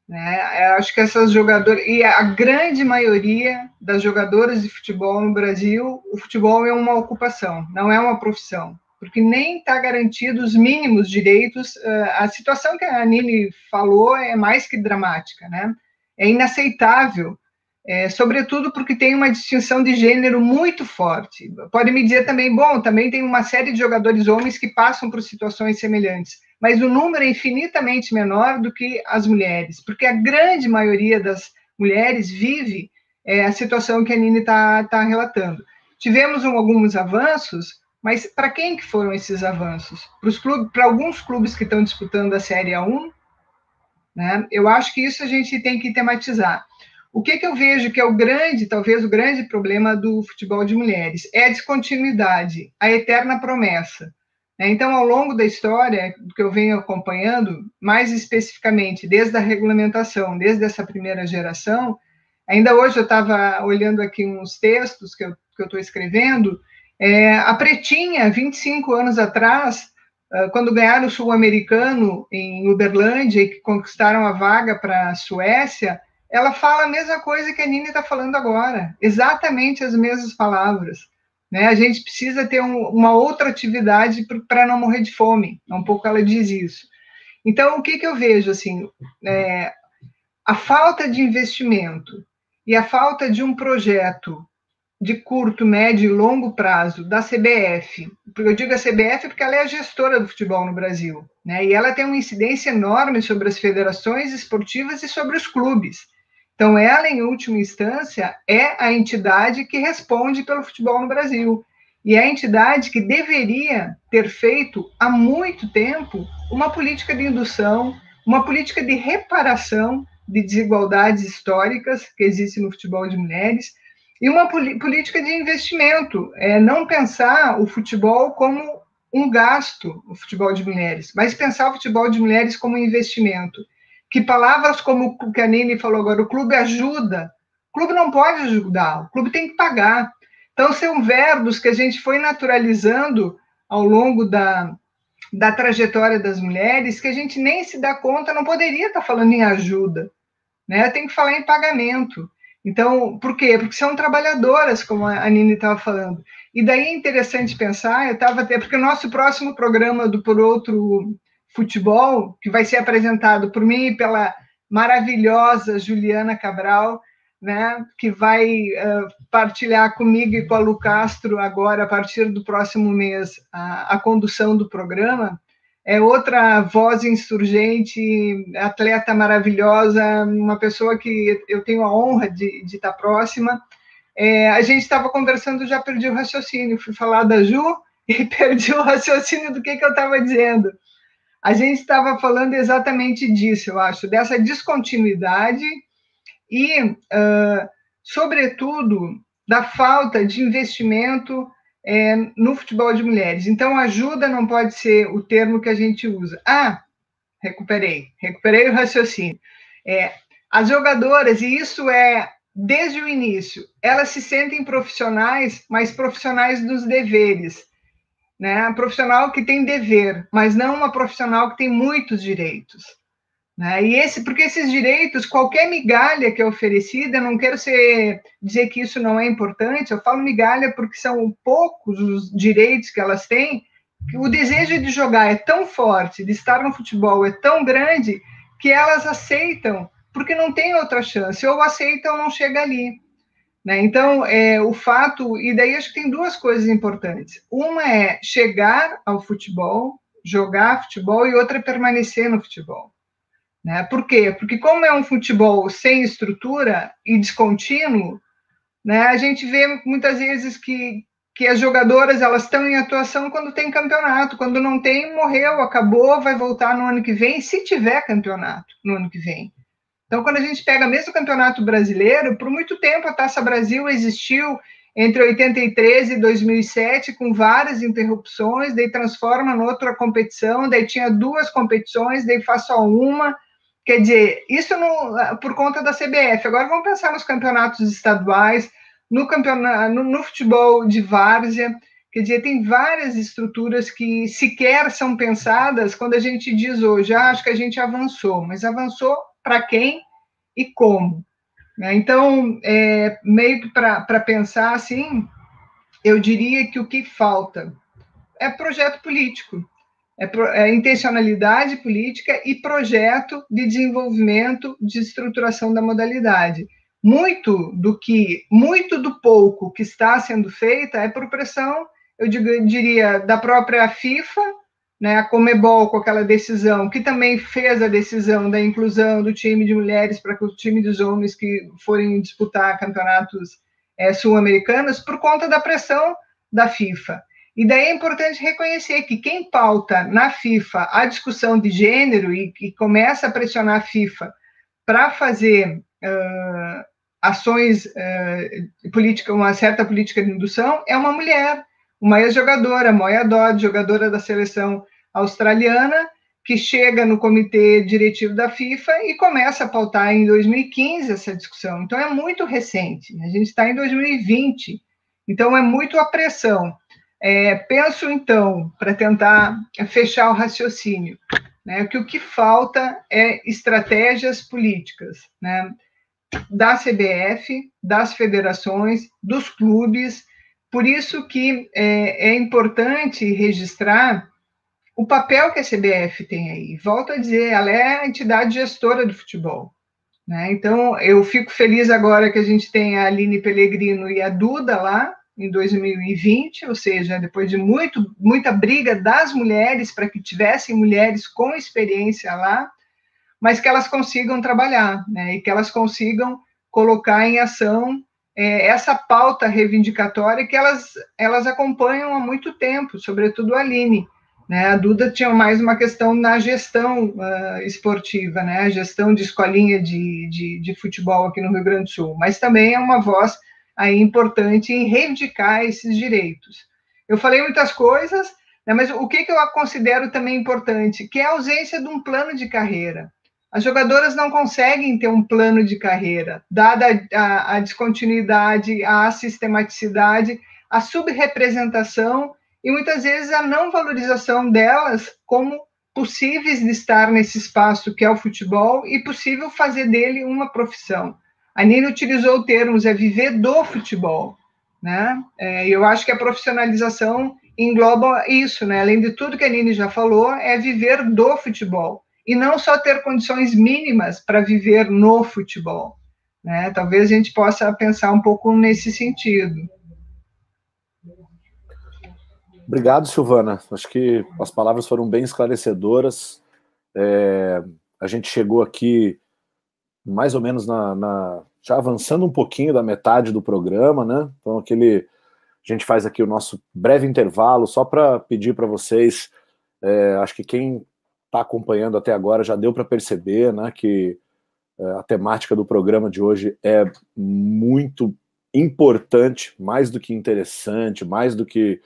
Né? Eu acho que essas jogadoras, e a grande maioria das jogadoras de futebol no Brasil, o futebol é uma ocupação, não é uma profissão, porque nem está garantido os mínimos direitos. Ah, a situação que a Nini falou é mais que dramática, né? É inaceitável, é, sobretudo porque tem uma distinção de gênero muito forte. Pode me dizer também, bom, também tem uma série de jogadores homens que passam por situações semelhantes mas o número é infinitamente menor do que as mulheres, porque a grande maioria das mulheres vive é, a situação que a Nini está tá relatando. Tivemos um, alguns avanços, mas para quem que foram esses avanços? Para alguns clubes que estão disputando a Série A1, né? Eu acho que isso a gente tem que tematizar. O que, que eu vejo que é o grande, talvez o grande problema do futebol de mulheres? É a descontinuidade, a eterna promessa. Né? Então, ao longo da história que eu venho acompanhando, mais especificamente desde a regulamentação, desde essa primeira geração, ainda hoje eu estava olhando aqui uns textos que eu estou escrevendo, é, a Pretinha, 25 anos atrás, quando ganharam o Sul-Americano em Uberlândia e que conquistaram a vaga para a Suécia, ela fala a mesma coisa que a Nini está falando agora, exatamente as mesmas palavras. Né? A gente precisa ter um, uma outra atividade para não morrer de fome. É um pouco ela diz isso. Então, o que, que eu vejo assim? É, a falta de investimento e a falta de um projeto de curto, médio e longo prazo da CBF. Eu digo a CBF porque ela é a gestora do futebol no Brasil, né? E ela tem uma incidência enorme sobre as federações esportivas e sobre os clubes. Então, ela, em última instância, é a entidade que responde pelo futebol no Brasil. E é a entidade que deveria ter feito há muito tempo uma política de indução, uma política de reparação de desigualdades históricas que existem no futebol de mulheres e uma política de investimento, é não pensar o futebol como um gasto, o futebol de mulheres, mas pensar o futebol de mulheres como um investimento que palavras como o que a Nini falou agora, o clube ajuda, o clube não pode ajudar, o clube tem que pagar. Então, são verbos que a gente foi naturalizando ao longo da, da trajetória das mulheres, que a gente nem se dá conta, não poderia estar falando em ajuda, né? Tem que falar em pagamento. Então, por quê? Porque são trabalhadoras, como a Nini estava falando. E daí é interessante pensar, eu estava até, porque o nosso próximo programa do Por Outro futebol, que vai ser apresentado por mim e pela maravilhosa Juliana Cabral, né, que vai uh, partilhar comigo e com a Lu Castro agora, a partir do próximo mês, a, a condução do programa. É outra voz insurgente, atleta maravilhosa, uma pessoa que eu tenho a honra de, de estar próxima. É, a gente estava conversando, já perdi o raciocínio, fui falar da Ju [laughs] e perdi o raciocínio do que, que eu estava dizendo. A gente estava falando exatamente disso, eu acho, dessa descontinuidade e, uh, sobretudo, da falta de investimento é, no futebol de mulheres. Então, ajuda não pode ser o termo que a gente usa. Ah, recuperei, recuperei o raciocínio. É, as jogadoras, e isso é desde o início, elas se sentem profissionais, mas profissionais dos deveres. Né? Profissional que tem dever, mas não uma profissional que tem muitos direitos. Né? E esse, porque esses direitos, qualquer migalha que é oferecida, não quero ser, dizer que isso não é importante, eu falo migalha porque são poucos os direitos que elas têm, que o desejo de jogar é tão forte, de estar no futebol é tão grande, que elas aceitam, porque não tem outra chance, ou aceitam ou não chega ali. Né? Então, é, o fato, e daí acho que tem duas coisas importantes. Uma é chegar ao futebol, jogar futebol, e outra é permanecer no futebol. Né? Por quê? Porque como é um futebol sem estrutura e descontínuo, né, a gente vê muitas vezes que, que as jogadoras elas estão em atuação quando tem campeonato, quando não tem, morreu, acabou, vai voltar no ano que vem, se tiver campeonato no ano que vem. Então, quando a gente pega mesmo o campeonato brasileiro, por muito tempo a Taça Brasil existiu entre 83 e 2007, com várias interrupções, daí transforma em outra competição, daí tinha duas competições, daí faz só uma, Quer dizer, isso no, por conta da CBF. Agora vamos pensar nos campeonatos estaduais, no, campeonato, no, no futebol de várzea. Quer dizer, tem várias estruturas que sequer são pensadas quando a gente diz hoje, ah, acho que a gente avançou, mas avançou para quem e como? Né? Então, é, meio que para pensar assim, eu diria que o que falta é projeto político é, é intencionalidade política e projeto de desenvolvimento de estruturação da modalidade. Muito do que, muito do pouco que está sendo feita é por pressão, eu diria, da própria FIFA, né, a Comebol com aquela decisão, que também fez a decisão da inclusão do time de mulheres para o time dos homens que forem disputar campeonatos é, sul-americanos, por conta da pressão da FIFA. E daí é importante reconhecer que quem pauta na FIFA a discussão de gênero e, e começa a pressionar a FIFA para fazer uh, ações uh, política, uma certa política de indução, é uma mulher, uma ex-jogadora, Moya Dodd, jogadora da seleção australiana, que chega no comitê diretivo da FIFA e começa a pautar em 2015 essa discussão. Então é muito recente. A gente está em 2020. Então é muito a pressão. É, penso, então, para tentar fechar o raciocínio, né, que o que falta é estratégias políticas né, da CBF, das federações, dos clubes. Por isso que é, é importante registrar o papel que a CBF tem aí. Volto a dizer, ela é a entidade gestora do futebol. Né? Então, eu fico feliz agora que a gente tem a Aline Pellegrino e a Duda lá, em 2020, ou seja, depois de muito, muita briga das mulheres para que tivessem mulheres com experiência lá, mas que elas consigam trabalhar, né, e que elas consigam colocar em ação é, essa pauta reivindicatória que elas, elas acompanham há muito tempo, sobretudo a Aline. Né, a Duda tinha mais uma questão na gestão uh, esportiva, né, a gestão de escolinha de, de, de futebol aqui no Rio Grande do Sul, mas também é uma voz aí importante em reivindicar esses direitos. Eu falei muitas coisas, né, mas o que, que eu considero também importante? Que é a ausência de um plano de carreira. As jogadoras não conseguem ter um plano de carreira, dada a, a descontinuidade, a sistematicidade, a subrepresentação e muitas vezes a não valorização delas como possíveis de estar nesse espaço que é o futebol e possível fazer dele uma profissão. A Nina utilizou termos é viver do futebol, né? É, eu acho que a profissionalização engloba isso, né? Além de tudo que a Nini já falou, é viver do futebol e não só ter condições mínimas para viver no futebol. Né? Talvez a gente possa pensar um pouco nesse sentido. Obrigado, Silvana. Acho que as palavras foram bem esclarecedoras. É, a gente chegou aqui mais ou menos na, na, já avançando um pouquinho da metade do programa, né? Então aquele a gente faz aqui o nosso breve intervalo só para pedir para vocês. É, acho que quem está acompanhando até agora já deu para perceber, né, que é, a temática do programa de hoje é muito importante, mais do que interessante, mais do que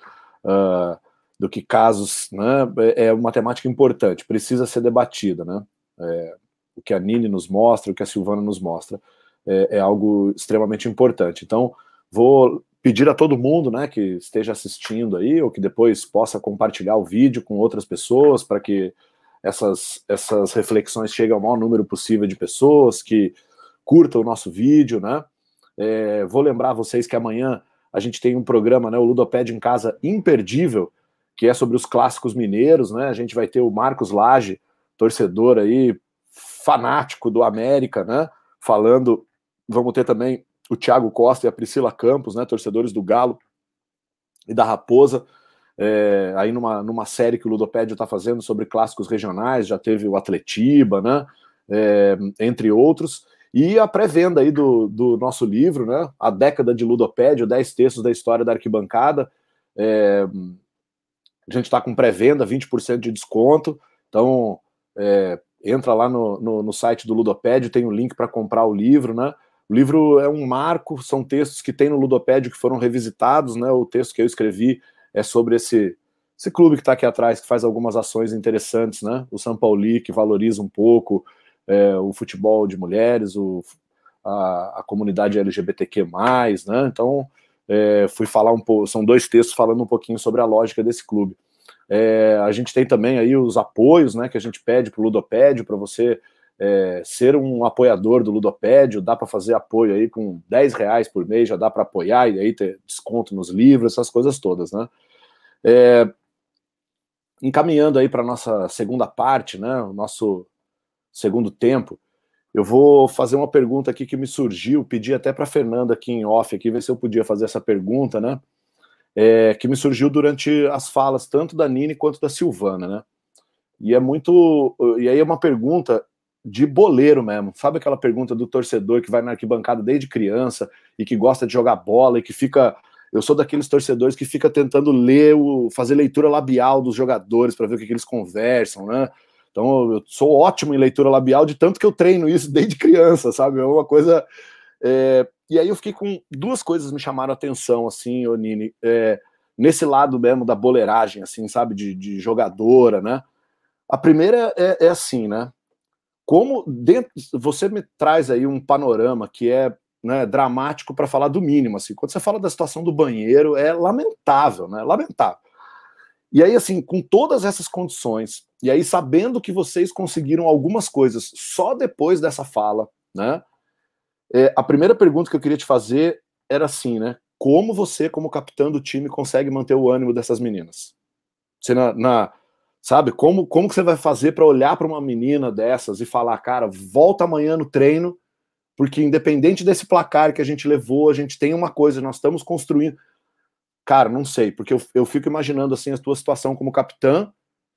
uh, do que casos, né? É, é uma temática importante, precisa ser debatida, né? É, o que a Nini nos mostra, o que a Silvana nos mostra, é, é, algo extremamente importante. Então, vou pedir a todo mundo, né, que esteja assistindo aí, ou que depois possa compartilhar o vídeo com outras pessoas, para que essas, essas reflexões cheguem ao maior número possível de pessoas, que curtam o nosso vídeo, né? É, vou lembrar vocês que amanhã a gente tem um programa, né, o Ludoped em Casa imperdível, que é sobre os clássicos mineiros, né? A gente vai ter o Marcos Lage, torcedor aí fanático do América, né? Falando, vamos ter também o Thiago Costa e a Priscila Campos, né? Torcedores do Galo e da Raposa. É, aí numa, numa série que o Ludopédio está fazendo sobre clássicos regionais, já teve o Atletiba, né? É, entre outros. E a pré-venda aí do, do nosso livro, né? A década de Ludopédio, 10 textos da história da arquibancada. É, a gente está com pré-venda, 20% de desconto. Então, é, entra lá no, no, no, site do Ludopédio, tem o um link para comprar o livro, né? O livro é um marco, são textos que tem no Ludopédio que foram revisitados, né? O texto que eu escrevi é sobre esse, esse clube que está aqui atrás, que faz algumas ações interessantes, né? O São Paulo, que valoriza um pouco é, o futebol de mulheres, o, a, a, comunidade LGBTQ+, né? Então, é, fui falar um pouco, são dois textos falando um pouquinho sobre a lógica desse clube. É, a gente tem também aí os apoios, né, que a gente pede para o Ludopédio, para você é, ser um apoiador do Ludopédio, dá para fazer apoio aí com 10 reais por mês, já dá para apoiar e aí ter desconto nos livros, essas coisas todas, né? É, encaminhando aí para nossa segunda parte, né, o nosso segundo tempo, eu vou fazer uma pergunta aqui que me surgiu, pedi até para Fernanda aqui em off, aqui, ver se eu podia fazer essa pergunta, né? É, que me surgiu durante as falas tanto da Nini quanto da Silvana, né? E é muito. E aí é uma pergunta de boleiro mesmo. Sabe aquela pergunta do torcedor que vai na arquibancada desde criança e que gosta de jogar bola e que fica. Eu sou daqueles torcedores que fica tentando ler, o, fazer leitura labial dos jogadores para ver o que, que eles conversam, né? Então, eu sou ótimo em leitura labial, de tanto que eu treino isso desde criança, sabe? É uma coisa. É... E aí eu fiquei com duas coisas me chamaram atenção, assim, Onini, é... nesse lado mesmo da boleiragem, assim, sabe? De, de jogadora, né? A primeira é, é assim, né? Como dentro, você me traz aí um panorama que é né, dramático para falar do mínimo, assim. Quando você fala da situação do banheiro, é lamentável, né? Lamentável. E aí, assim, com todas essas condições, e aí sabendo que vocês conseguiram algumas coisas só depois dessa fala, né? É, a primeira pergunta que eu queria te fazer era assim, né? Como você, como capitão do time, consegue manter o ânimo dessas meninas? Você na, na sabe? Como como que você vai fazer para olhar para uma menina dessas e falar, cara, volta amanhã no treino, porque independente desse placar que a gente levou, a gente tem uma coisa, nós estamos construindo. Cara, não sei, porque eu, eu fico imaginando assim a tua situação como capitã,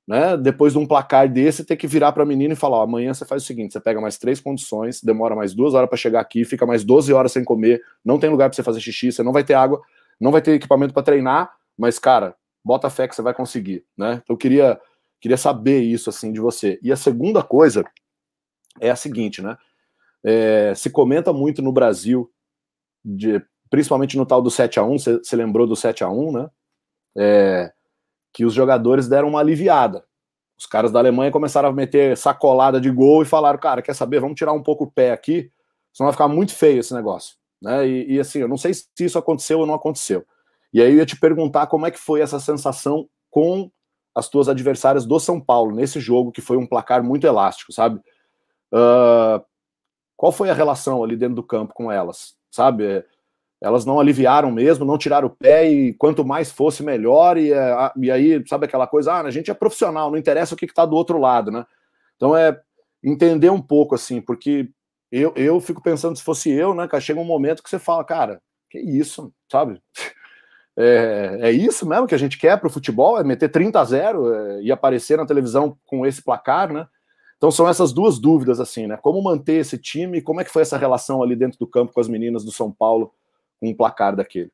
né? Depois de um placar desse, ter que virar para a menina e falar: ó, amanhã você faz o seguinte: você pega mais três condições, demora mais duas horas para chegar aqui, fica mais 12 horas sem comer, não tem lugar para você fazer xixi, você não vai ter água, não vai ter equipamento para treinar, mas, cara, bota fé que você vai conseguir, né? Então, eu queria, queria saber isso assim de você. E a segunda coisa é a seguinte, né? É, se comenta muito no Brasil de principalmente no tal do 7 a 1 você lembrou do 7 a 1 né? É, que os jogadores deram uma aliviada. Os caras da Alemanha começaram a meter sacolada de gol e falaram, cara, quer saber, vamos tirar um pouco o pé aqui, senão vai ficar muito feio esse negócio. Né? E, e assim, eu não sei se isso aconteceu ou não aconteceu. E aí eu ia te perguntar como é que foi essa sensação com as tuas adversárias do São Paulo, nesse jogo que foi um placar muito elástico, sabe? Uh, qual foi a relação ali dentro do campo com elas, sabe? Elas não aliviaram mesmo, não tiraram o pé e quanto mais fosse melhor. E, é, e aí, sabe aquela coisa, ah, a gente é profissional, não interessa o que está do outro lado, né? Então é entender um pouco assim, porque eu, eu fico pensando se fosse eu, né, cara, chega um momento que você fala, cara, que isso, sabe? [laughs] É, é isso mesmo que a gente quer para o futebol, é meter 30 a 0 é, e aparecer na televisão com esse placar, né? Então são essas duas dúvidas, assim, né? Como manter esse time, como é que foi essa relação ali dentro do campo com as meninas do São Paulo com um placar daquele?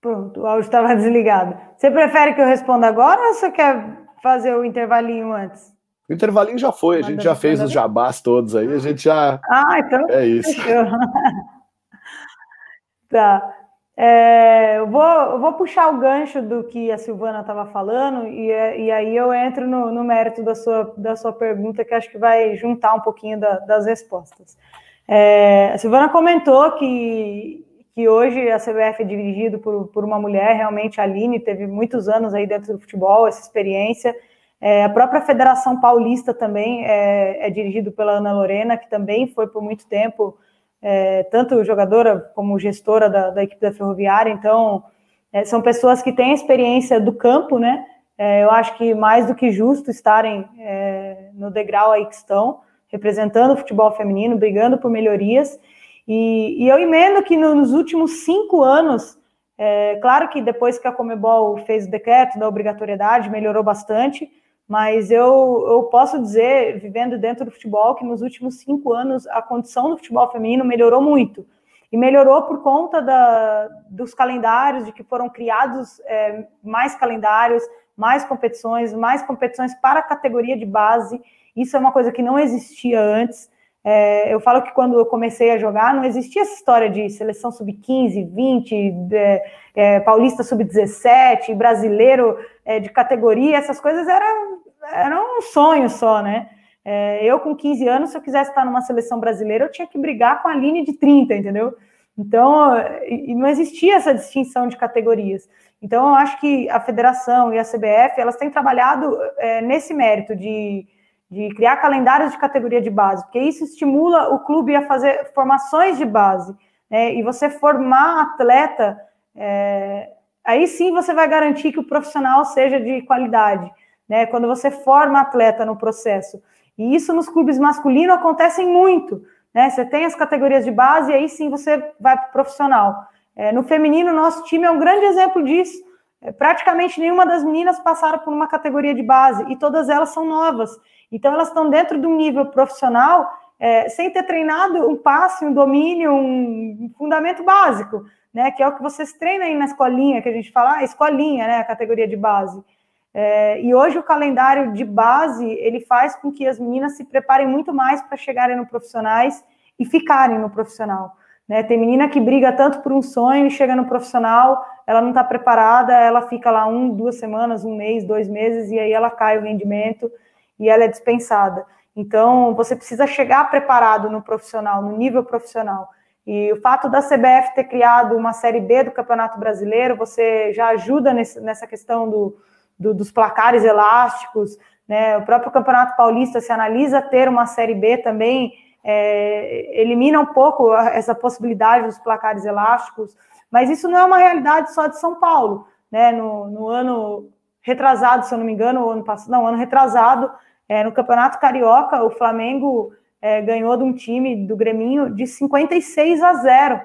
Pronto, o áudio estava [laughs] desligado. Você prefere que eu responda agora ou você quer fazer o intervalinho antes? O intervalinho já foi, a gente já fez os jabás todos aí, a gente já. Ah, então. É isso. [laughs] tá. É, eu, vou, eu vou puxar o gancho do que a Silvana estava falando, e, e aí eu entro no, no, mérito da sua, da sua pergunta, que acho que vai juntar um pouquinho da, das respostas. É, a Silvana comentou que, que hoje a CBF é dirigido por, por uma mulher, realmente a Aline teve muitos anos aí dentro do futebol, essa experiência. É, a própria Federação Paulista também é, é dirigido pela Ana Lorena, que também foi por muito tempo é, tanto jogadora como gestora da, da equipe da Ferroviária. Então, é, são pessoas que têm experiência do campo, né? É, eu acho que mais do que justo estarem é, no degrau aí que estão, representando o futebol feminino, brigando por melhorias. E, e eu emendo que no, nos últimos cinco anos, é, claro que depois que a Comebol fez o decreto da obrigatoriedade, melhorou bastante, mas eu, eu posso dizer, vivendo dentro do futebol, que nos últimos cinco anos a condição do futebol feminino melhorou muito. E melhorou por conta da, dos calendários, de que foram criados é, mais calendários, mais competições, mais competições para a categoria de base. Isso é uma coisa que não existia antes. É, eu falo que quando eu comecei a jogar, não existia essa história de seleção sub-15, 20, é, é, paulista sub-17, brasileiro é, de categoria, essas coisas eram, eram um sonho só, né? É, eu, com 15 anos, se eu quisesse estar numa seleção brasileira, eu tinha que brigar com a linha de 30, entendeu? Então, não existia essa distinção de categorias. Então, eu acho que a federação e a CBF, elas têm trabalhado é, nesse mérito de de criar calendários de categoria de base, porque isso estimula o clube a fazer formações de base, né? E você formar atleta, é, aí sim você vai garantir que o profissional seja de qualidade, né? Quando você forma atleta no processo. E isso nos clubes masculinos acontece muito, né? Você tem as categorias de base e aí sim você vai para o profissional. É, no feminino, nosso time é um grande exemplo disso. É, praticamente nenhuma das meninas passaram por uma categoria de base e todas elas são novas. Então, elas estão dentro de um nível profissional é, sem ter treinado um passe, um domínio, um fundamento básico, né? Que é o que vocês treinam aí na escolinha, que a gente fala, ah, escolinha, né? A categoria de base. É, e hoje o calendário de base ele faz com que as meninas se preparem muito mais para chegarem no profissionais e ficarem no profissional. Né? Tem menina que briga tanto por um sonho e chega no profissional, ela não está preparada, ela fica lá um, duas semanas, um mês, dois meses e aí ela cai o rendimento e ela é dispensada. Então, você precisa chegar preparado no profissional, no nível profissional. E o fato da CBF ter criado uma Série B do Campeonato Brasileiro, você já ajuda nesse, nessa questão do, do, dos placares elásticos. Né? O próprio Campeonato Paulista se analisa ter uma Série B também, é, elimina um pouco essa possibilidade dos placares elásticos, mas isso não é uma realidade só de São Paulo. Né? No, no ano retrasado, se eu não me engano, ano passado, não, ano retrasado, é, no Campeonato Carioca, o Flamengo é, ganhou de um time do Greminho de 56 a 0.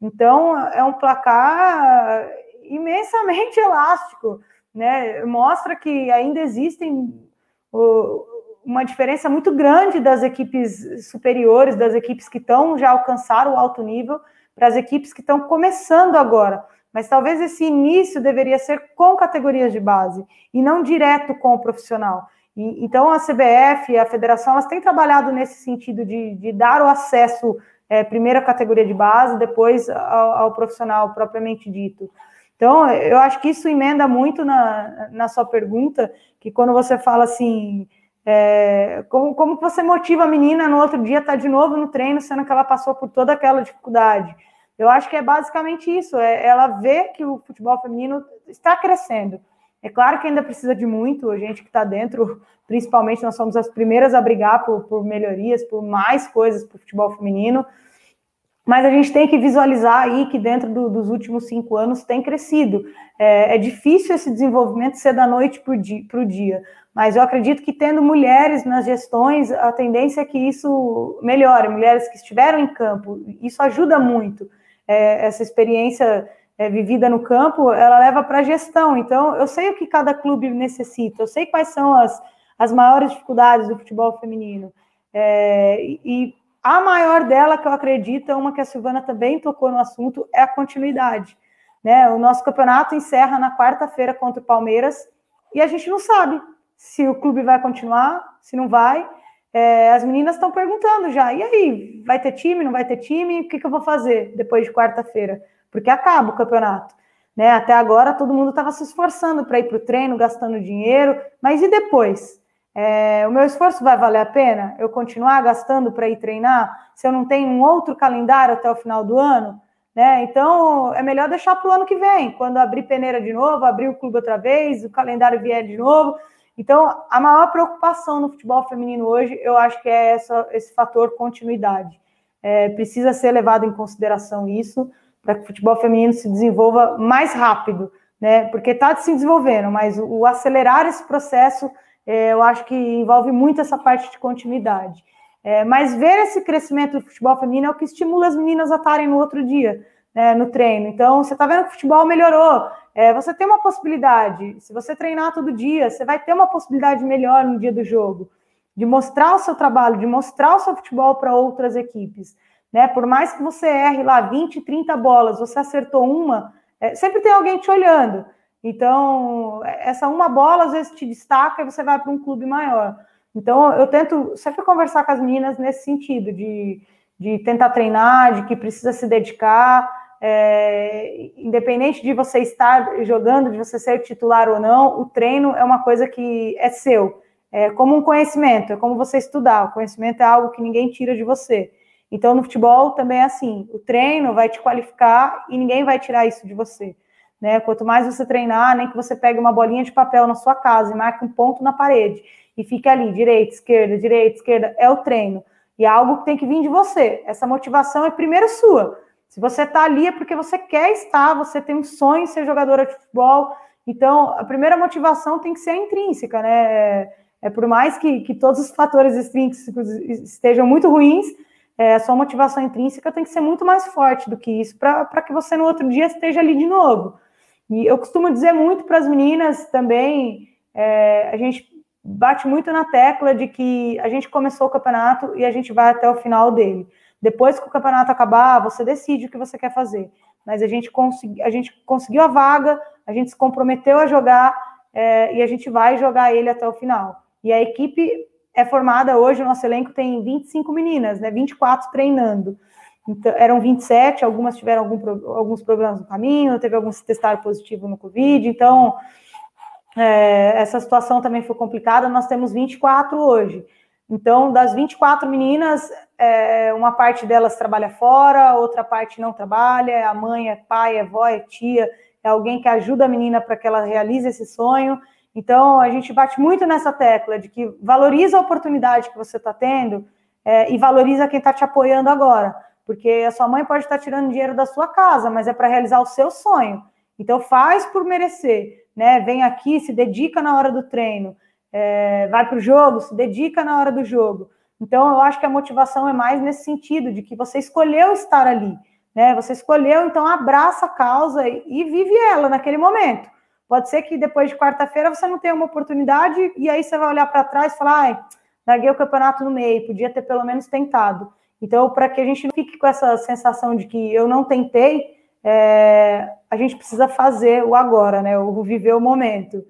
Então, é um placar imensamente elástico, né? Mostra que ainda existem o, uma diferença muito grande das equipes superiores, das equipes que estão já alcançaram o alto nível, para as equipes que estão começando agora. Mas talvez esse início deveria ser com categorias de base e não direto com o profissional. E, então, a CBF e a federação elas têm trabalhado nesse sentido de, de dar o acesso, é, primeiro à categoria de base, depois ao, ao, profissional propriamente dito. Então, eu acho que isso emenda muito na, na sua pergunta, que quando você fala assim, é, como, como você motiva a menina no outro dia estar tá de novo no treino, sendo que ela passou por toda aquela dificuldade? Eu acho que é basicamente isso, é ela vê que o futebol feminino está crescendo, É claro que ainda precisa de muito, a gente que está dentro, [laughs] principalmente, nós somos as primeiras a brigar por, por melhorias, por mais coisas para o futebol feminino, mas a gente tem que visualizar aí que dentro do, dos últimos cinco anos tem crescido. É, é, difícil esse desenvolvimento ser da noite para o dia, dia, mas eu acredito que tendo mulheres nas gestões, a tendência é que isso melhore, mulheres que estiveram em campo, isso ajuda muito. É, essa experiência é, vivida no campo, ela leva para a gestão. Então, eu sei o que cada clube necessita, eu sei quais são as, as maiores dificuldades do futebol feminino. É, e a maior dela, que eu acredito, é uma que a Silvana também tocou no assunto, é a continuidade. Né? O nosso campeonato encerra na quarta-feira contra o Palmeiras e a gente não sabe se o clube vai continuar, se não vai. É, as meninas estão perguntando já, e aí, vai ter time, não vai ter time? O que, que eu vou fazer depois de quarta-feira? Porque acaba o campeonato. Né? Até agora todo mundo estava se esforçando para ir para o treino, gastando dinheiro, mas e depois? É, o meu esforço vai valer a pena? Eu continuar gastando para ir treinar se eu não tenho um outro calendário até o final do ano? Né? Então é melhor deixar para o ano que vem, quando abrir peneira de novo, abrir o clube outra vez, o calendário vier de novo. Então, a maior preocupação no futebol feminino hoje, eu acho que é essa, esse fator continuidade. É, precisa ser levado em consideração isso, para que o futebol feminino se desenvolva mais rápido, né? Porque está se desenvolvendo, mas o, o acelerar esse processo é, eu acho que envolve muito essa parte de continuidade. É, mas ver esse crescimento do futebol feminino é o que estimula as meninas a estarem no outro dia, né, no treino. Então, você está vendo que o futebol melhorou. É, você tem uma possibilidade. Se você treinar todo dia, você vai ter uma possibilidade melhor no dia do jogo, de mostrar o seu trabalho, de mostrar o seu futebol para outras equipes. Né? Por mais que você erre lá 20, 30 bolas, você acertou uma, é, sempre tem alguém te olhando. Então, essa uma bola às vezes te destaca e você vai para um clube maior. Então, eu tento sempre conversar com as meninas nesse sentido, de, de tentar treinar, de que precisa se dedicar, é, independente de você estar jogando, de você ser titular ou não, o treino é uma coisa que é seu, é como um conhecimento, é como você estudar. O conhecimento é algo que ninguém tira de você. Então, no futebol também é assim: o treino vai te qualificar e ninguém vai tirar isso de você. Né? Quanto mais você treinar, nem que você pegue uma bolinha de papel na sua casa e marque um ponto na parede e fique ali, direita, esquerda, direita, esquerda, é o treino. E é algo que tem que vir de você. Essa motivação é primeiro sua. Se você está ali é porque você quer estar, você tem um sonho em ser jogadora de futebol. Então, a primeira motivação tem que ser intrínseca, né? É, é por mais que, que todos os fatores extrínsecos estejam muito ruins, é, a sua motivação intrínseca tem que ser muito mais forte do que isso, para que você no outro dia esteja ali de novo. E eu costumo dizer muito para as meninas também, é, a gente bate muito na tecla de que a gente começou o campeonato e a gente vai até o final dele. Depois que o campeonato acabar, você decide o que você quer fazer. Mas a gente, consegui, a gente conseguiu a vaga, a gente se comprometeu a jogar é, e a gente vai jogar ele até o final. E a equipe é formada hoje, o nosso elenco tem 25 meninas, né, 24 treinando. Então, eram 27, algumas tiveram algum, alguns problemas no caminho, teve alguns que testaram positivo no Covid, então é, essa situação também foi complicada. Nós temos 24 hoje. Então, das 24 meninas, é, uma parte delas trabalha fora, outra parte não trabalha, a mãe, é pai, é avó, é tia, é alguém que ajuda a menina para que ela realize esse sonho. Então, a gente bate muito nessa tecla de que valoriza a oportunidade que você está tendo é, e valoriza quem está te apoiando agora porque a sua mãe pode estar tirando dinheiro da sua casa, mas é para realizar o seu sonho. Então faz por merecer, né? Vem aqui, se dedica na hora do treino, é, vai para o jogo, se dedica na hora do jogo. Então eu acho que a motivação é mais nesse sentido, de que você escolheu estar ali, né? Você escolheu, então abraça a causa e vive ela naquele momento. Pode ser que depois de quarta-feira você não tenha uma oportunidade e aí você vai olhar para trás e falar, ai, larguei o campeonato no meio, podia ter pelo menos tentado. Então, para que a gente não fique com essa sensação de que eu não tentei, é, a gente precisa fazer o agora, né? O viver o momento.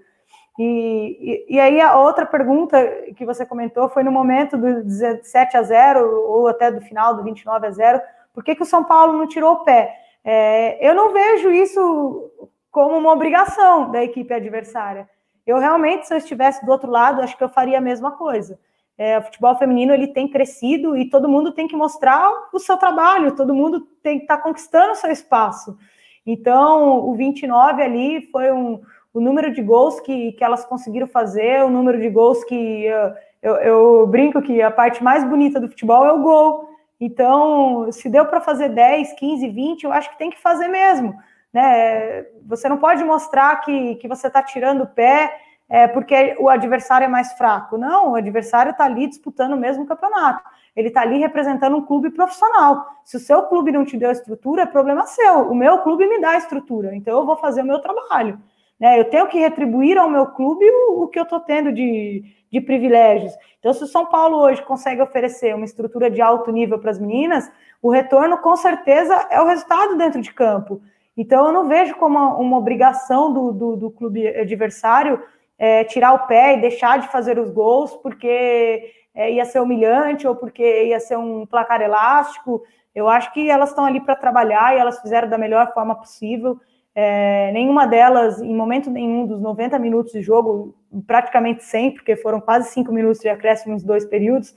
E, e, aí a outra pergunta que você comentou foi no momento do 17 a 0, ou até do final do 29 a 0, por que, que o São Paulo não tirou o pé? É, eu não vejo isso como uma obrigação da equipe adversária. Eu realmente, se eu estivesse do outro lado, acho que eu faria a mesma coisa. É, o futebol feminino ele tem crescido e todo mundo tem que mostrar o seu trabalho, todo mundo tem que estar tá conquistando o seu espaço. Então, o 29 ali foi um, o número de gols que, que elas conseguiram fazer, o número de gols que eu, eu, eu brinco que a parte mais bonita do futebol é o gol. Então, se deu para fazer 10, 15, 20, eu acho que tem que fazer mesmo. Né? Você não pode mostrar que, que você está tirando o pé é, porque o adversário é mais fraco. Não, o adversário está ali disputando o mesmo campeonato. Ele está ali representando um clube profissional. Se o seu clube não te deu estrutura, é problema seu. O meu clube me dá a estrutura, então eu vou fazer o meu trabalho. Né? Eu tenho que retribuir ao meu clube o, o que eu estou tendo de, de privilégios. Então, se o São Paulo hoje consegue oferecer uma estrutura de alto nível para as meninas, o retorno com certeza é o resultado dentro de campo. Então, eu não vejo como uma, uma obrigação do, do, do, clube adversário é, tirar o pé e deixar de fazer os gols porque é, ia ser humilhante ou porque ia ser um placar elástico. Eu acho que elas estão ali para trabalhar e elas fizeram da melhor forma possível. É, nenhuma delas, em momento nenhum dos 90 minutos de jogo, praticamente 100, porque foram quase 5 minutos de acréscimo nos dois períodos,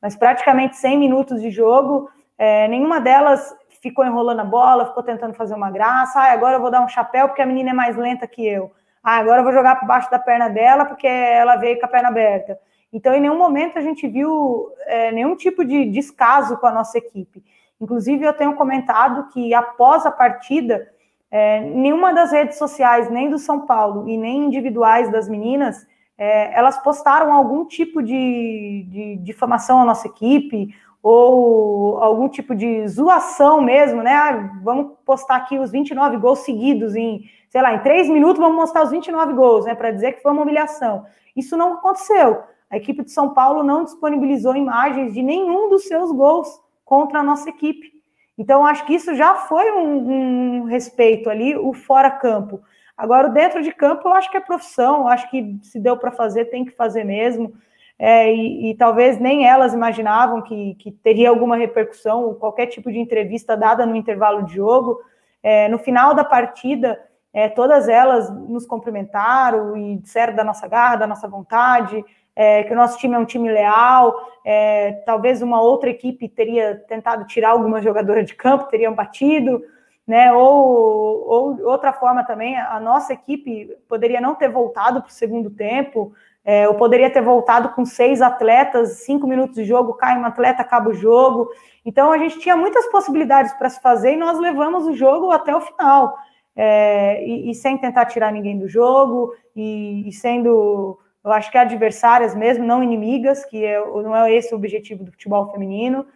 mas praticamente 100 minutos de jogo, é, nenhuma delas ficou enrolando a bola, ficou tentando fazer uma graça. Ah, agora eu vou dar um chapéu porque a menina é mais lenta que eu. Ah, agora eu vou jogar por baixo da perna dela porque ela veio com a perna aberta. Então, em nenhum momento a gente viu é, nenhum tipo de descaso com a nossa equipe. Inclusive, eu tenho comentado que após a partida, é, nenhuma das redes sociais, nem do São Paulo e nem individuais das meninas, é, elas postaram algum tipo de, de difamação à nossa equipe ou algum tipo de zoação mesmo, né? Ah, vamos postar aqui os 29 gols seguidos em, sei lá, em três minutos vamos mostrar os 29 gols, né? Para dizer que foi uma humilhação. Isso não aconteceu. A equipe de São Paulo não disponibilizou imagens de nenhum dos seus gols contra a nossa equipe. Então, acho que isso já foi um, um respeito ali, o fora-campo. Agora, o dentro de campo, eu acho que é profissão, acho que se deu para fazer, tem que fazer mesmo. É, e, e, talvez nem elas imaginavam que, que, teria alguma repercussão, qualquer tipo de entrevista dada no intervalo de jogo. É, no final da partida, é, todas elas nos cumprimentaram e disseram da nossa garra, da nossa vontade, é, que o nosso time é um time leal. É, talvez uma outra equipe teria tentado tirar alguma jogadora de campo, teriam batido, né? Ou, ou outra forma também, a nossa equipe poderia não ter voltado para o segundo tempo, é, ou poderia ter voltado com seis atletas, cinco minutos de jogo, cai um atleta, acaba o jogo. Então a gente tinha muitas possibilidades para se fazer e nós levamos o jogo até o final. É, e, e, sem tentar tirar ninguém do jogo, e, e sendo eu acho que adversárias mesmo, não inimigas, que é, não é esse o objetivo do futebol feminino.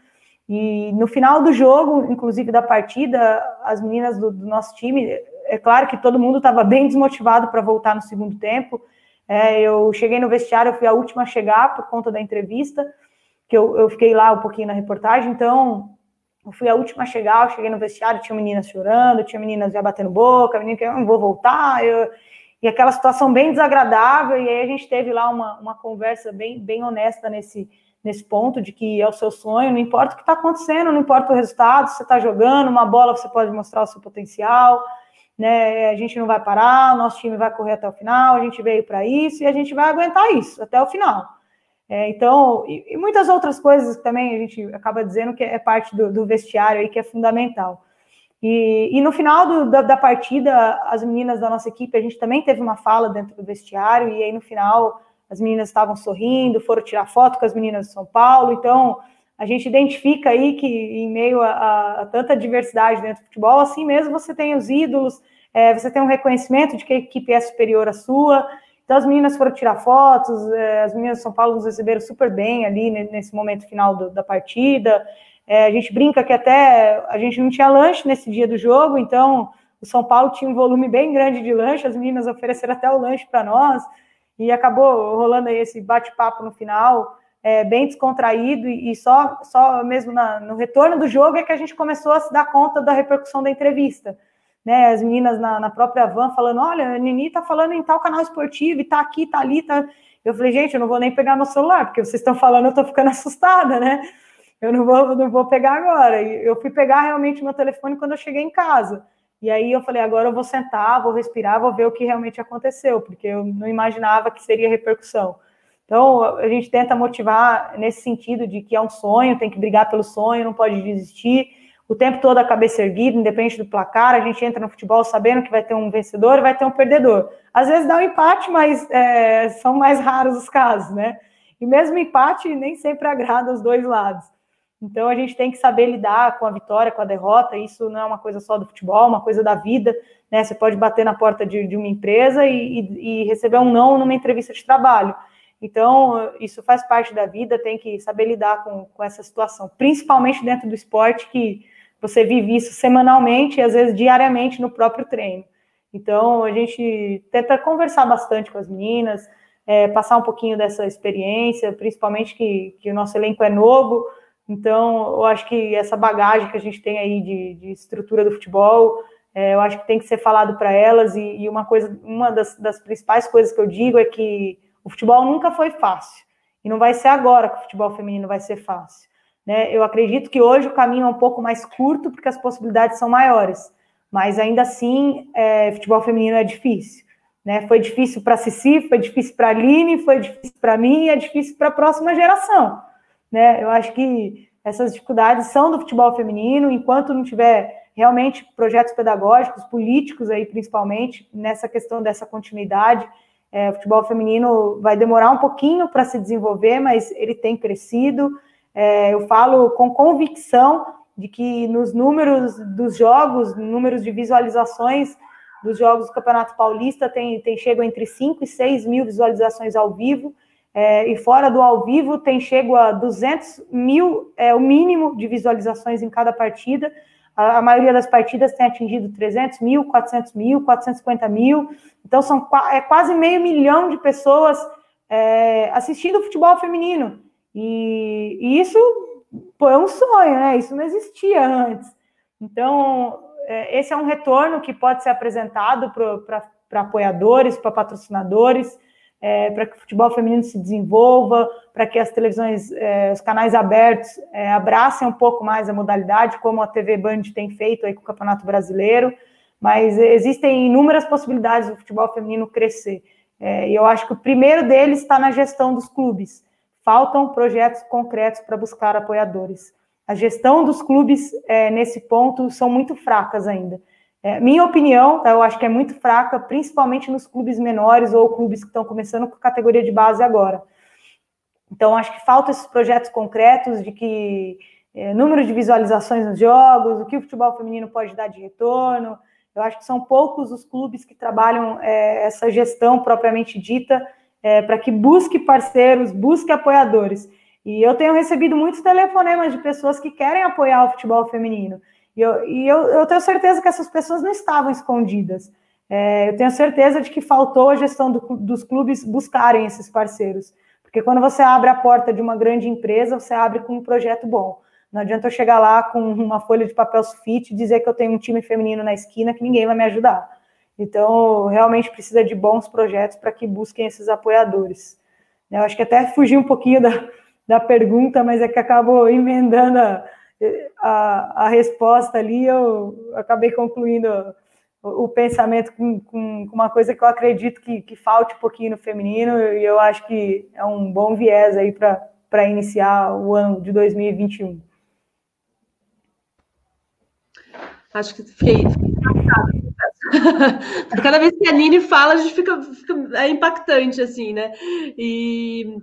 E no final do jogo, inclusive da partida, as meninas do, do nosso time, é claro que todo mundo estava bem desmotivado para voltar no segundo tempo. É, eu cheguei no vestiário, eu fui a última a chegar por conta da entrevista, que eu, eu fiquei lá um pouquinho na reportagem, então eu fui a última a chegar, eu cheguei no vestiário, tinha meninas chorando, tinha meninas já batendo boca, menina que eu não vou voltar, eu, e aquela situação bem desagradável, e aí a gente teve lá uma, uma conversa bem, bem honesta nesse, nesse ponto, de que é o seu sonho, não importa o que está acontecendo, não importa o resultado, você está jogando, uma bola você pode mostrar o seu potencial, né? A gente não vai parar, o nosso time vai correr até o final, a gente veio para isso e a gente vai aguentar isso até o final. É, então, e, e, muitas outras coisas também a gente acaba dizendo que é parte do, do vestiário aí que é fundamental. E, e no final do, da, da, partida, as meninas da nossa equipe, a gente também teve uma fala dentro do vestiário, e aí no final as meninas estavam sorrindo, foram tirar foto com as meninas de São Paulo, então a gente identifica aí que em meio a, a, a tanta diversidade dentro do futebol, assim mesmo você tem os ídolos, é, você tem um reconhecimento de que a equipe é superior à sua, então as meninas foram tirar fotos, é, as meninas de São Paulo nos receberam super bem ali nesse momento final do, da partida, é, a gente brinca que até a gente não tinha lanche nesse dia do jogo, então o São Paulo tinha um volume bem grande de lanche, as meninas ofereceram até o lanche para nós, e acabou rolando aí esse bate-papo no final, é, bem descontraído, e, só, só mesmo na, no retorno do jogo é que a gente começou a se dar conta da repercussão da entrevista. Né, as meninas na, na própria van falando: olha, a Nini tá falando em tal canal esportivo, e tá aqui, tá ali, tá. Eu falei, gente, eu não vou nem pegar meu celular, porque vocês estão falando, eu tô ficando [laughs] assustada, né? Eu não vou, não vou pegar agora. E eu fui pegar realmente meu telefone quando eu cheguei em casa. E aí eu falei, agora eu vou sentar, vou respirar, vou ver o que realmente aconteceu, porque eu não imaginava que seria repercussão. Então, a gente tenta motivar nesse sentido de que é um sonho, tem que brigar pelo sonho, não pode desistir. o tempo todo a cabeça erguida, independente do placar, a gente entra no futebol sabendo que vai ter um vencedor e vai ter um perdedor. Às vezes dá um empate, mas é, são mais raros os casos, né? E mesmo empate nem sempre agrada os dois lados. Então a gente tem que saber lidar com a vitória, com a derrota. Isso não é uma coisa só do futebol, é uma coisa da vida. Né? Você pode bater na porta de, de uma empresa e, e, e, receber um não numa entrevista de trabalho. Então, isso faz parte da vida, tem que saber lidar com, com essa situação, principalmente dentro do esporte, que você vive isso semanalmente e às vezes diariamente no próprio treino. Então, a gente tenta conversar bastante com as meninas, é, passar um pouquinho dessa experiência, principalmente que, que o nosso elenco é novo, então, eu acho que essa bagagem que a gente tem aí de, de estrutura do futebol, é, eu acho que tem que ser falado para elas. E, e, uma coisa, uma das, das, principais coisas que eu digo é que o futebol nunca foi fácil. E não vai ser agora que o futebol feminino vai ser fácil. Né? Eu acredito que hoje o caminho é um pouco mais curto, porque as possibilidades são maiores. Mas ainda assim, é, futebol feminino é difícil. Né? Foi difícil para a Cici, foi difícil para a Aline, foi difícil para mim e é difícil para a próxima geração né? Eu acho que essas dificuldades são do futebol feminino, enquanto não tiver realmente projetos pedagógicos, políticos aí principalmente, nessa questão dessa continuidade, é, o futebol feminino vai demorar um pouquinho para se desenvolver, mas ele tem crescido. É, eu falo com convicção de que nos números dos jogos, números de visualizações dos jogos do Campeonato Paulista, tem, tem chegado entre 5 e 6 mil visualizações ao vivo, é, e fora do ao vivo tem chego a 200 mil, é o mínimo de visualizações em cada partida. A, a, maioria das partidas tem atingido 300 mil, 400 mil, 450 mil. Então são é quase meio milhão de pessoas é, assistindo futebol feminino. E, e isso pô, é um sonho, né? Isso não existia antes. Então é, esse é um retorno que pode ser apresentado para apoiadores, para patrocinadores é, para que o futebol feminino se desenvolva, para que as televisões, é, os canais abertos é, abracem um pouco mais a modalidade, como a TV Band tem feito aí com o Campeonato Brasileiro, mas existem inúmeras possibilidades do futebol feminino crescer. É, e eu acho que o primeiro deles está na gestão dos clubes. Faltam projetos concretos para buscar apoiadores. A gestão dos clubes é, nesse ponto são muito fracas ainda. É, minha opinião, tá, eu acho que é muito fraca, principalmente nos clubes menores ou clubes que estão começando com categoria de base agora. Então, acho que faltam esses projetos concretos de que é, número de visualizações nos jogos, o que o futebol feminino pode dar de retorno. Eu acho que são poucos os clubes que trabalham é, essa gestão propriamente dita é, para que busque parceiros, busque apoiadores. E eu tenho recebido muitos telefonemas de pessoas que querem apoiar o futebol feminino. E, eu, e eu, eu, tenho certeza que essas pessoas não estavam escondidas. É, eu tenho certeza de que faltou a gestão do, dos clubes buscarem esses parceiros. Porque quando você abre a porta de uma grande empresa, você abre com um projeto bom. Não adianta eu chegar lá com uma folha de papel sulfite e dizer que eu tenho um time feminino na esquina que ninguém vai me ajudar. Então, realmente precisa de bons projetos para que busquem esses apoiadores. Eu acho que até fugi um pouquinho da, da pergunta, mas é que acabou emendando a, a, a resposta ali, eu acabei concluindo o, o pensamento com, com, com, uma coisa que eu acredito que, que falte um pouquinho no feminino, e eu acho que é um bom viés aí para iniciar o ano de 2021. Acho que fiquei, [laughs] Cada vez que a Nini fala, a gente fica, fica é impactante, assim, né? E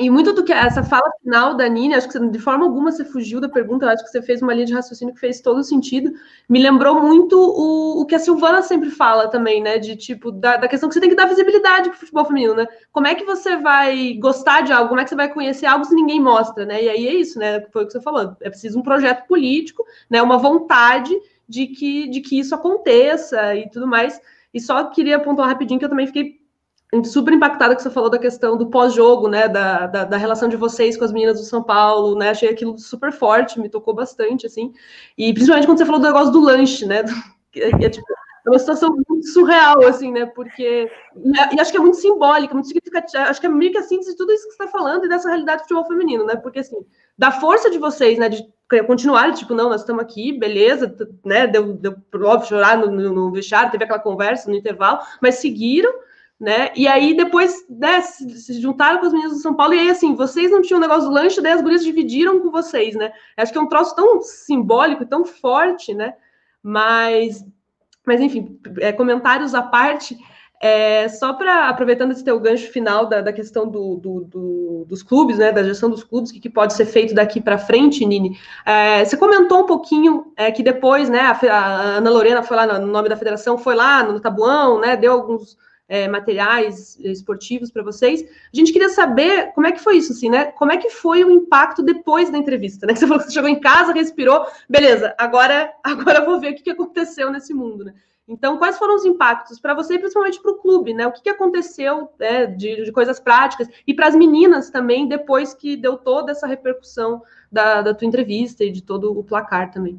e muito do que essa fala final da Nini, acho que de forma alguma você fugiu da pergunta, acho que você fez uma linha de raciocínio que fez todo sentido. Me lembrou muito o, o que a Silvana sempre fala também, né? De tipo, da, da questão que você tem que dar visibilidade para o futebol feminino, né? Como é que você vai gostar de algo, como é que você vai conhecer algo se ninguém mostra, né? E aí é isso, né? Foi o que você falou. É preciso um projeto político, né? Uma vontade de que, de que isso aconteça e tudo mais. E só queria pontuar rapidinho que eu também fiquei super impactada que você falou da questão do pós-jogo, né, da, da, da, relação de vocês com as meninas do São Paulo, né, achei aquilo super forte, me tocou bastante, assim, e principalmente quando você falou do negócio do lanche, né, é, é tipo, é uma situação muito surreal, assim, né, porque, e, acho que é muito simbólica, muito significativa, acho que é meio que a síntese de tudo isso que você está falando e dessa realidade do futebol feminino, né, porque, assim, da força de vocês, né, de continuar, tipo, não, nós estamos aqui, beleza, né, deu, deu óbvio chorar no, no, no vestiário, teve aquela conversa no intervalo, mas seguiram, né? E aí depois né, se, juntaram com as meninas do São Paulo, e aí assim, vocês não tinham negócio do lanche, daí as gurias dividiram com vocês, né? Acho que é um troço tão simbólico, tão forte, né? Mas, mas enfim, é, comentários à parte. É, só para aproveitando esse teu gancho final da, da questão do, do, do, dos clubes, né, da gestão dos clubes, o que, que pode ser feito daqui para frente, Nini. É, você comentou um pouquinho é, que depois, né, a, a, Ana Lorena foi lá no nome da federação, foi lá no Tabuão, né, deu alguns é, materiais esportivos para vocês. A gente queria saber como é que foi isso, assim, né? Como é que foi o impacto depois da entrevista, né? [laughs] Você falou que você chegou em casa, respirou, beleza, agora, [laughs] agora vou ver o que, que aconteceu nesse mundo, né? Então, quais foram os impactos para você e principalmente para o clube, né? O que, que aconteceu né, de, de, coisas práticas e para as meninas também, depois que deu toda essa repercussão da, da tua entrevista e de todo o placar também.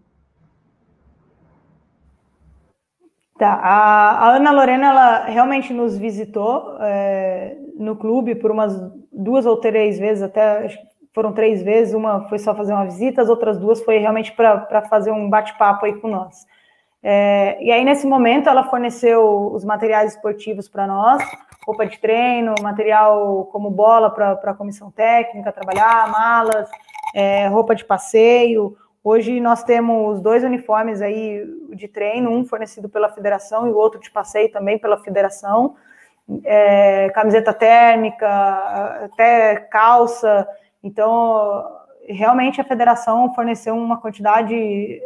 Tá, a, Ana Lorena, ela realmente nos visitou é, no clube por umas duas ou três vezes, até foram três vezes, uma foi só fazer uma visita, as outras duas foi realmente para fazer um bate-papo aí com nós. É, e aí, nesse momento, ela forneceu os materiais esportivos para nós, roupa de treino, material como bola para a comissão técnica trabalhar, malas, é, roupa de passeio. Hoje nós temos dois uniformes aí de treino, um fornecido pela federação e o outro de passeio também pela federação. É, camiseta térmica, até calça. Então, realmente a federação forneceu uma quantidade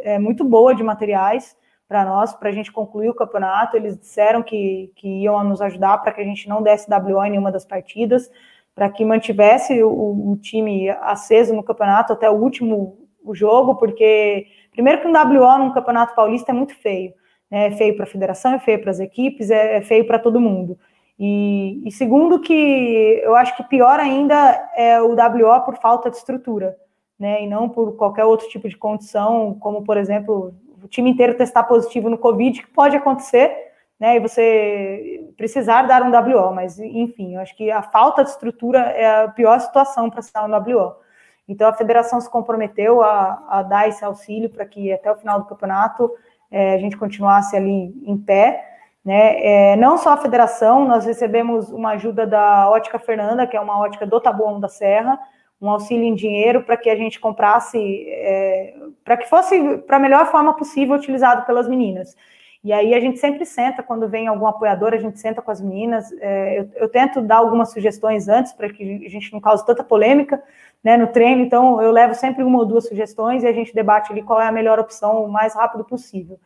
é, muito boa de materiais para nós, para a gente concluir o campeonato. Eles disseram que, que iam nos ajudar para que a gente não desse WO em nenhuma das partidas, para que mantivesse o, o, time aceso no campeonato até o último jogo, porque, primeiro, que um WO num campeonato paulista é muito feio. Né? É feio para a federação, é feio para as equipes, é, é feio para todo mundo. E, e, segundo, que eu acho que pior ainda é o WO por falta de estrutura, né? E não por qualquer outro tipo de condição, como, por exemplo, o time inteiro testar positivo no Covid, que pode acontecer, né? E você precisar dar um WO, mas enfim, eu acho que a falta de estrutura é a pior situação para dar um WO. Então a federação se comprometeu a, a dar esse auxílio para que até o final do campeonato é, a gente continuasse ali em pé. Né? É, não só a federação, nós recebemos uma ajuda da Ótica Fernanda, que é uma ótica do Taboão da Serra, um auxílio em dinheiro para que a gente comprasse, é, para que fosse para a melhor forma possível utilizado pelas meninas. E aí a gente sempre senta, quando vem algum apoiador, a gente senta com as meninas. É, eu, eu, tento dar algumas sugestões antes, para que a gente não cause tanta polêmica né, no treino, então eu levo sempre uma ou duas sugestões e a gente debate ali qual é a melhor opção o mais rápido possível.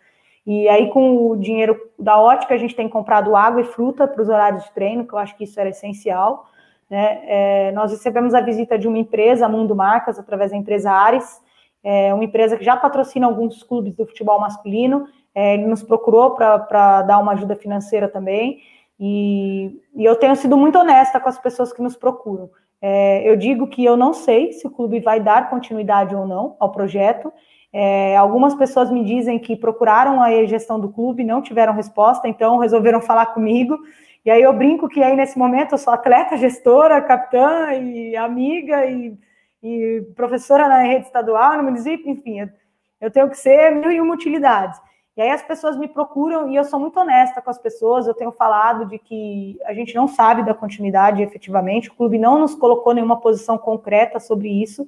E aí, com o dinheiro da ótica, a gente tem comprado água e fruta para os horários de treino, que eu acho que isso era essencial. Né? É, nós recebemos a visita de uma empresa, Mundo Marcas, através da empresa Ares, é, uma empresa que já patrocina alguns clubes do futebol masculino. É, ele nos procurou para dar uma ajuda financeira também. E, e, eu tenho sido muito honesta com as pessoas que nos procuram. É, eu digo que eu não sei se o clube vai dar continuidade ou não ao projeto. É, algumas pessoas me dizem que procuraram a gestão do clube, não tiveram resposta, então resolveram falar comigo. E aí eu brinco que aí nesse momento eu sou atleta, gestora, capitã e amiga e, e professora na rede estadual, no município, enfim, eu, eu tenho que ser mil e uma utilidades. E aí as pessoas me procuram e eu sou muito honesta com as pessoas. Eu tenho falado de que a gente não sabe da continuidade efetivamente, o clube não nos colocou nenhuma posição concreta sobre isso.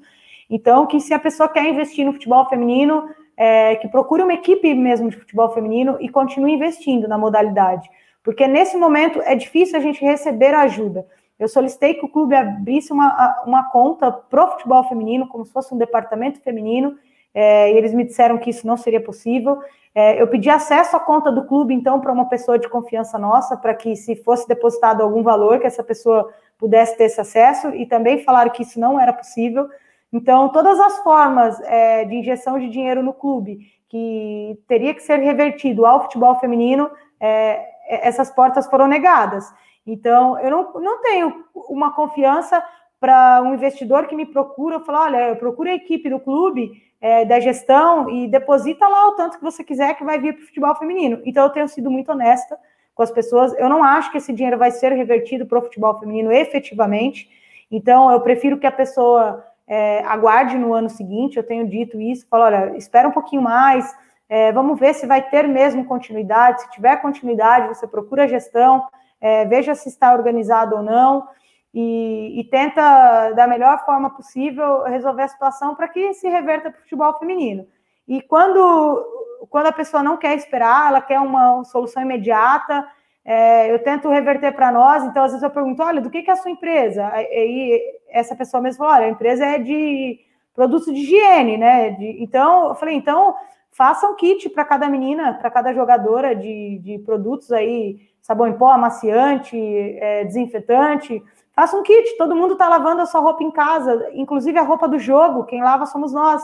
Então, que se a pessoa quer investir no futebol feminino, é, que procure uma equipe mesmo de futebol feminino e continue investindo na modalidade. Porque nesse momento é difícil a gente receber ajuda. Eu solicitei que o clube abrisse uma, uma conta pro futebol feminino, como se fosse um departamento feminino, é, e eles me disseram que isso não seria possível. É, eu pedi acesso à conta do clube, então, para uma pessoa de confiança nossa, para que, se fosse depositado algum valor, que essa pessoa pudesse ter esse acesso, e também falaram que isso não era possível. Então, todas as formas é, de injeção de dinheiro no clube, que teria que ser revertido ao futebol feminino, é, essas portas foram negadas. Então, eu não, não tenho uma confiança para um investidor que me procura, falar, olha, eu procuro a equipe do clube, é, da gestão, e deposita lá o tanto que você quiser que vai vir para o futebol feminino. Então, eu tenho sido muito honesta com as pessoas. Eu não acho que esse dinheiro vai ser revertido para o futebol feminino efetivamente. Então, eu prefiro que a pessoa é, aguarde no ano seguinte. Eu tenho dito isso, falo, olha, espera um pouquinho mais, é, vamos ver se vai ter mesmo continuidade. Se tiver continuidade, você procura a gestão, é, veja se está organizado ou não, e, e, tenta, da melhor forma possível, resolver a situação para que se reverta para o futebol feminino. E quando, quando a pessoa não quer esperar, ela quer uma solução imediata, é, eu tento reverter para nós, então às vezes eu pergunto, olha, do que, que é a sua empresa? Aí essa pessoa mesmo falou, olha, a empresa é de produtos de higiene, né? De, então, eu falei, então faça um kit para cada menina, para cada jogadora de, de produtos aí, sabão em pó, amaciante, é, desinfetante, faça um kit, todo mundo está lavando a sua roupa em casa, inclusive a roupa do jogo, quem lava somos nós.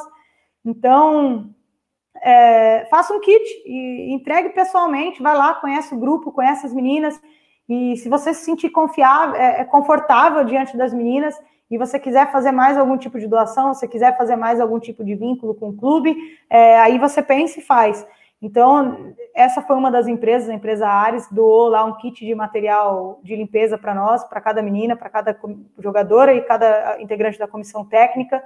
Então, é, faça um kit e entregue pessoalmente, vai lá, conhece o grupo, conhece as meninas, e se você se sentir confiável, é, é, confortável diante das meninas, e você quiser fazer mais algum tipo de doação, se quiser fazer mais algum tipo de vínculo com o clube, é, aí você pensa e faz. Então, essa foi uma das empresas, a empresa Ares, doou lá um kit de material de limpeza para nós, para cada menina, para cada jogadora e cada integrante da comissão técnica.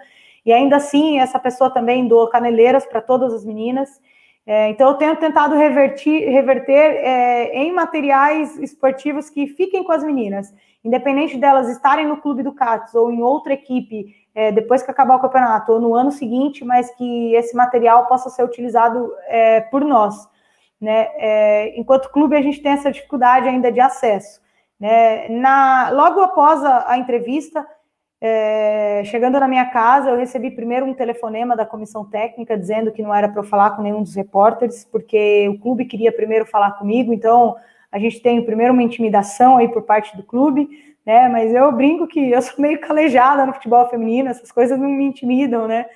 E ainda assim, essa pessoa também doou caneleiras para todas as meninas. É, então, eu tenho tentado revertir, reverter é, em materiais esportivos que fiquem com as meninas, independente delas estarem no clube do CATS ou em outra equipe é, depois que acabar o campeonato ou no ano seguinte, mas que esse material possa ser utilizado é, por nós. Né? É, enquanto clube, a gente tem essa dificuldade ainda de acesso. Né? Na, logo após a, a entrevista, é, chegando na minha casa, eu recebi primeiro um telefonema da comissão técnica dizendo que não era para eu falar com nenhum dos repórteres, porque o clube queria primeiro falar comigo, então a gente tem primeiro uma intimidação aí por parte do clube, né? Mas eu brinco que eu sou meio calejada no futebol feminino, essas coisas não me intimidam, né?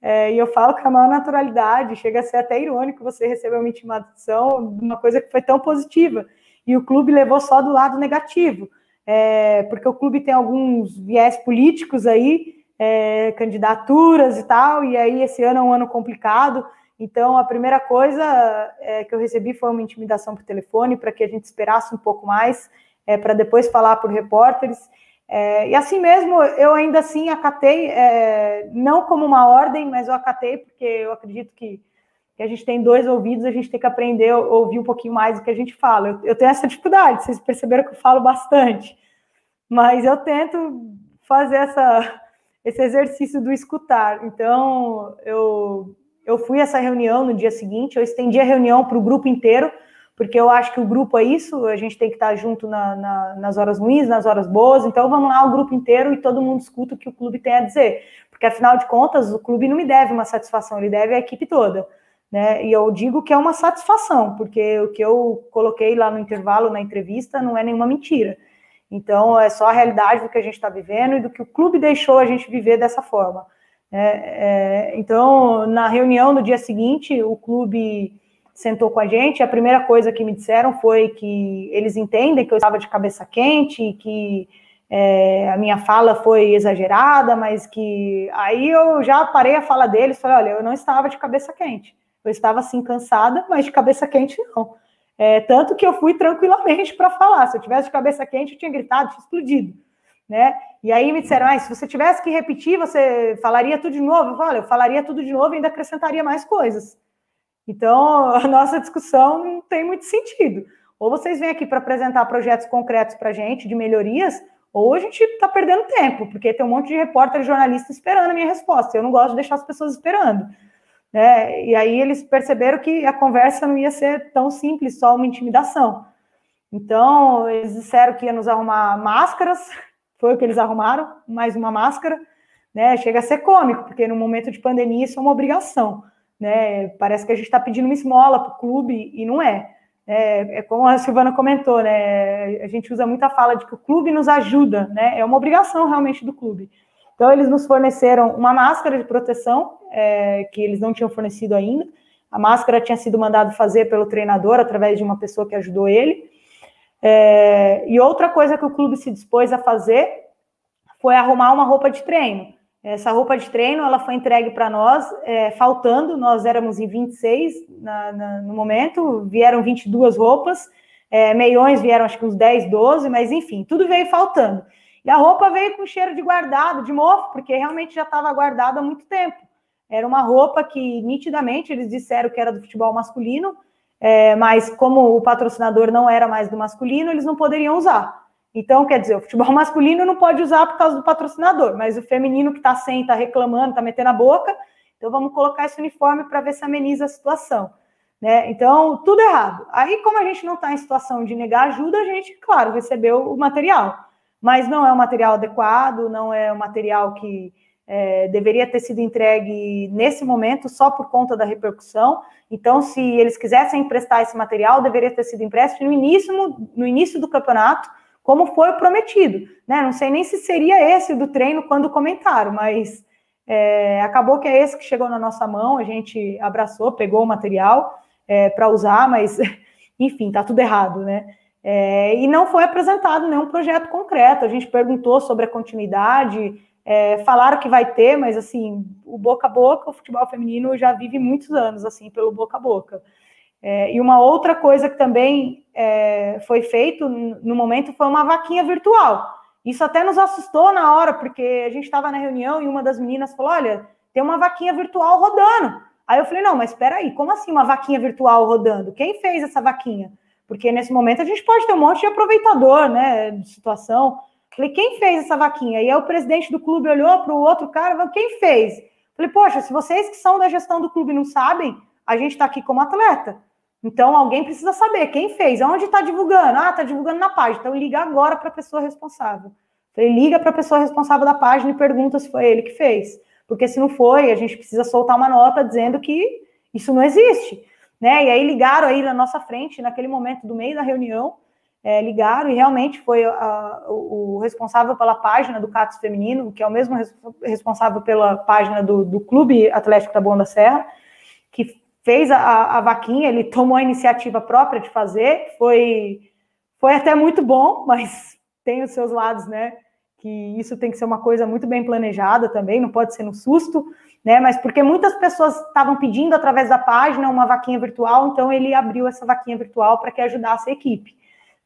É, e eu falo com a maior naturalidade, chega a ser até irônico você receber uma intimação de uma coisa que foi tão positiva, e o clube levou só do lado negativo é, porque o clube tem alguns viés políticos aí, é, candidaturas e tal, e aí esse ano é um ano complicado. Então, a primeira coisa é, que eu recebi foi uma intimidação por telefone para que a gente esperasse um pouco mais, é, para depois falar por repórteres. É, e assim mesmo, eu ainda assim acatei, é, não como uma ordem, mas eu acatei porque eu acredito que que a gente tem dois ouvidos, a gente tem que aprender a ouvir um pouquinho mais do que a gente fala. Eu, eu tenho essa dificuldade, vocês perceberam que eu falo bastante, mas eu tento fazer essa, esse exercício do escutar. Então, eu, eu fui a essa reunião no dia seguinte, eu estendi a reunião para o grupo inteiro, porque eu acho que o grupo é isso, a gente tem que estar junto na, na, nas horas ruins, nas horas boas, então vamos lá, o grupo inteiro, e todo mundo escuta o que o clube tem a dizer, porque afinal de contas, o clube não me deve uma satisfação, ele deve a equipe toda. Né? E eu digo que é uma satisfação, porque o que eu coloquei lá no intervalo, na entrevista, não é nenhuma mentira. Então, é só a realidade do que a gente está vivendo e do que o clube deixou a gente viver dessa forma. É, é, então, na reunião no dia seguinte, o clube sentou com a gente. A primeira coisa que me disseram foi que eles entendem que eu estava de cabeça quente, que é, a minha fala foi exagerada, mas que aí eu já parei a fala deles, falei, olha, eu não estava de cabeça quente. Eu estava assim cansada, mas de cabeça quente não. É, tanto que eu fui tranquilamente para falar. Se eu tivesse de cabeça quente, eu tinha gritado, tinha explodido. Né? E aí me disseram, ah, se você tivesse que repetir, você falaria tudo de novo? Eu falei, eu falaria tudo de novo e ainda acrescentaria mais coisas. Então, [laughs] a nossa discussão não tem muito sentido. Ou vocês vêm aqui para apresentar projetos concretos para a gente, de melhorias, ou a gente está perdendo tempo, porque tem um monte de repórter e jornalista esperando a minha resposta. Eu não gosto de deixar as pessoas esperando. Né? E aí eles perceberam que a conversa não ia ser tão simples, só uma intimidação. Então, eles disseram que ia nos arrumar máscaras, [laughs] foi o que eles arrumaram, mais uma máscara, né? Chega a ser cômico, porque no momento de pandemia isso é uma obrigação, né? Parece que a gente está pedindo uma esmola para o clube e não é. é. É como a Silvana comentou, né? A gente usa muita fala de que o clube nos ajuda, né? É uma obrigação realmente do clube. Então, eles nos forneceram uma máscara de proteção, é, que eles não tinham fornecido ainda. A máscara tinha sido mandado fazer pelo treinador, através de uma pessoa que ajudou ele. É, e outra coisa que o clube se dispôs a fazer foi arrumar uma roupa de treino. Essa roupa de treino ela foi entregue para nós, é, faltando, nós éramos em 26 na, na, no momento, vieram 22 roupas, é, meiões vieram acho que uns 10, 12, mas enfim, tudo veio faltando. E a roupa veio com cheiro de guardado, de mofo, porque realmente já estava guardado há muito tempo. Era uma roupa que nitidamente eles disseram que era do futebol masculino, é, mas como o patrocinador não era mais do masculino, eles não poderiam usar. Então, quer dizer, o futebol [laughs] masculino não pode usar por causa do patrocinador, mas o feminino que está sem, está reclamando, está metendo a boca, então vamos colocar esse uniforme para ver se ameniza a situação. Né? Então, tudo errado. Aí, como a gente não está em situação de negar ajuda, a gente, claro, recebeu o material, mas não é um material adequado, não é um material que é, deveria ter sido entregue nesse momento só por conta da repercussão. Então, se eles quisessem emprestar esse material, deveria ter sido emprestado no início, no início do campeonato, como foi prometido. Né? Não sei nem se seria esse do treino quando comentaram, mas é, acabou que é esse que chegou na nossa mão, a gente abraçou, pegou o material é, para usar, mas [laughs] enfim, tá tudo errado, né? É, e não foi apresentado nenhum projeto concreto. A gente perguntou sobre a continuidade, é, falaram que vai ter, mas assim, o boca a boca, o futebol feminino já vive muitos anos assim pelo boca a boca. É, e uma outra coisa que também é, foi feito no momento foi uma vaquinha virtual. Isso até nos assustou na hora, porque a gente estava na reunião e uma das meninas falou: olha, tem uma vaquinha virtual rodando. Aí eu falei: não, mas espera aí, como assim uma vaquinha virtual rodando? Quem fez essa vaquinha? Porque nesse momento a gente pode ter um monte de aproveitador, né, de situação. Falei, quem fez essa vaquinha? E aí o presidente do clube olhou para o outro cara e falou, quem fez? Falei, poxa, se vocês que são da gestão do clube não sabem, a gente está aqui como atleta. Então alguém precisa saber quem fez, onde está divulgando. Ah, está divulgando na página. Então liga agora para a pessoa responsável. Falei, liga para a pessoa responsável da página e pergunta se foi ele que fez. Porque se não foi, a gente precisa soltar uma nota dizendo que isso não existe. Né? E aí ligaram aí na nossa frente, naquele momento do meio da reunião, é, ligaram e realmente foi a, o, o, responsável pela página do CATS Feminino, que é o mesmo res, responsável pela página do, do Clube Atlético da Boa da Serra, fez a, a, vaquinha, ele tomou a iniciativa própria de fazer, foi, foi até muito bom, [laughs] mas tem os seus lados, né? Que isso tem que ser uma coisa muito bem planejada também, não pode ser no susto, né? Mas porque muitas pessoas estavam pedindo através da página uma vaquinha virtual, então ele abriu essa vaquinha virtual para que ajudasse a equipe.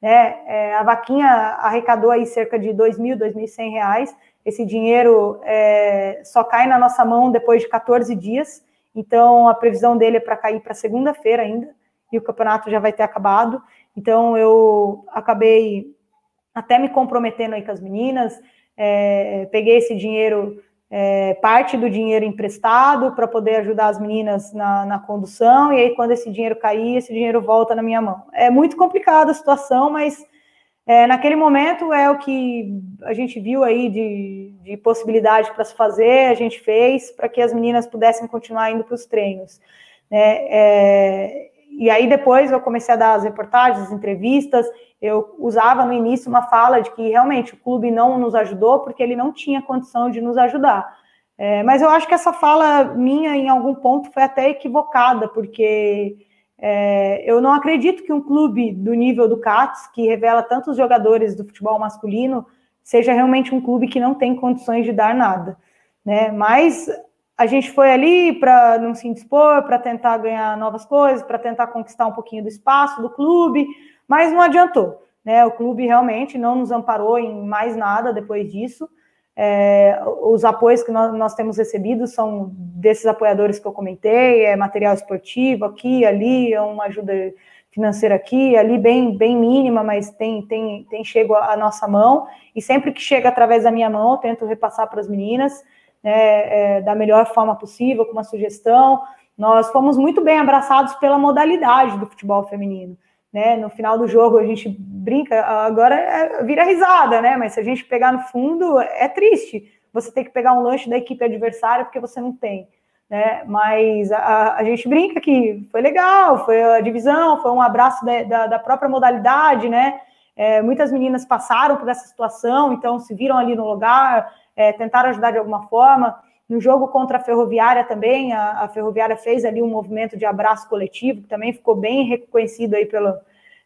Né? É, a vaquinha arrecadou aí cerca de R$ 2.000, R$ 2.100. Esse dinheiro é, só cai na nossa mão depois de 14 dias. Então, a previsão dele é para cair para segunda-feira ainda, e o campeonato já vai ter acabado. Então, eu acabei até me comprometendo aí com as meninas, é, peguei esse dinheiro é, parte do dinheiro emprestado para poder ajudar as meninas na, na, condução, e aí quando esse dinheiro cair, esse dinheiro volta na minha mão. É muito complicada a situação, mas é, naquele momento é o que a gente viu aí de, de possibilidade para se fazer, a gente fez para que as meninas pudessem continuar indo para os treinos. Né? É, e aí depois eu comecei a dar as reportagens, as entrevistas, eu usava no início uma fala de que realmente o clube não nos ajudou porque ele não tinha condição de nos ajudar. É, mas eu acho que essa fala minha, em algum ponto, foi até equivocada, porque é, eu não acredito que um clube do nível do CATS, que revela tantos jogadores do futebol masculino, seja realmente um clube que não tem condições de dar nada. Né? Mas a gente foi ali para não se indispor, para tentar ganhar novas coisas, para tentar conquistar um pouquinho do espaço do clube, mas não adiantou. Né? O clube realmente não nos amparou em mais nada depois disso. É, os apoios que nós, nós, temos recebido são desses apoiadores que eu comentei, é material esportivo aqui, ali, é uma ajuda financeira aqui, ali bem, bem mínima, mas tem, tem, tem chego à nossa mão, e sempre que chega através da minha mão, eu tento repassar para as meninas, né, é, da melhor forma possível, com uma sugestão. Nós fomos muito bem abraçados pela modalidade do futebol feminino né? No final do jogo a gente brinca, agora é, vira risada, né? Mas se a gente pegar no fundo, é triste você ter que pegar um lanche da equipe adversária porque você não tem. Né? Mas a, a gente brinca que foi legal, foi a divisão, foi um abraço da, da, da própria modalidade, né? É, muitas meninas passaram por essa situação, então se viram ali no lugar, é, tentaram ajudar de alguma forma. No jogo contra a Ferroviária também, a, a, Ferroviária fez ali um movimento de abraço coletivo, que também ficou bem reconhecido aí pelo,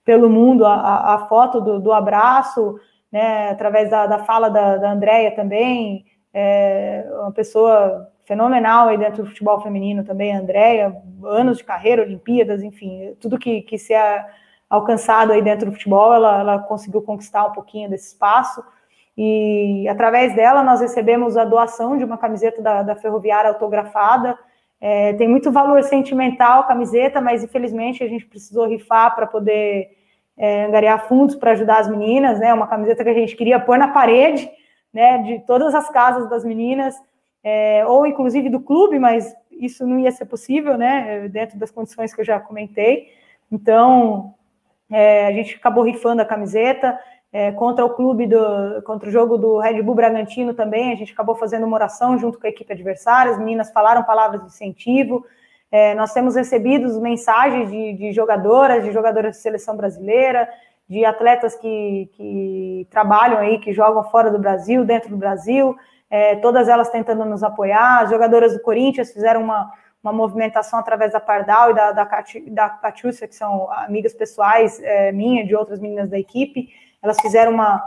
pelo mundo, a, a foto do, do, abraço, né, através da, da fala da, da Andrea também, é, uma pessoa fenomenal aí dentro do futebol feminino também, a Andrea, anos de carreira, Olimpíadas, enfim, tudo que, que se é alcançado aí dentro do futebol, ela, ela conseguiu conquistar um pouquinho desse espaço, e através dela nós recebemos a doação de uma camiseta da, da Ferroviária autografada, É, tem muito valor sentimental a camiseta, mas infelizmente a gente precisou rifar para poder é, angariar fundos para ajudar as meninas, né? Uma camiseta que a gente queria pôr na parede, né? De todas as casas das meninas, é, ou inclusive do clube, mas isso não ia ser possível, né? Dentro das condições que eu já comentei. Então, é, a gente acabou rifando a camiseta. É, contra o clube do, contra o jogo do Red Bull Bragantino também, a gente acabou fazendo uma oração junto com a equipe adversária, as meninas falaram palavras de incentivo, é, nós temos recebido mensagens de, de, jogadoras, de jogadoras de seleção brasileira, de atletas que, que, trabalham aí, que jogam fora do Brasil, dentro do Brasil, é, todas elas tentando nos apoiar. As jogadoras do Corinthians fizeram uma, uma movimentação através da Pardal e da, da, da que são amigas pessoais é, minha, de outras meninas da equipe. Elas fizeram uma,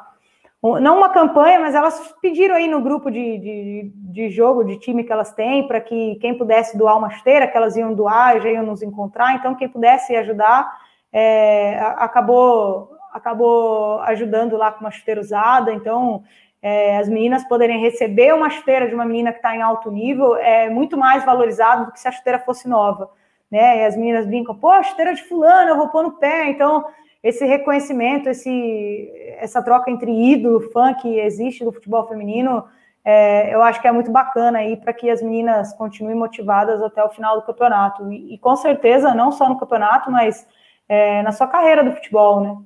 não uma campanha, mas elas pediram aí no grupo de, de, de jogo, de time que elas têm, para que quem pudesse doar uma esteira, que elas iam doar, já iam nos encontrar, então quem pudesse ajudar, é, acabou, acabou ajudando lá com uma chuteira usada, então é, as meninas poderem receber uma chuteira de uma menina que está em alto nível é muito mais valorizado do que se a chuteira fosse nova, né, e as meninas brincam, pô, chuteira de fulano, eu vou pôr no pé, então esse reconhecimento, esse, essa troca entre ídolo, fã que existe do futebol feminino, é, eu acho que é muito bacana aí para que as meninas continuem motivadas até o final do campeonato. E, e com certeza, não só no campeonato, mas é, na sua carreira do futebol, né?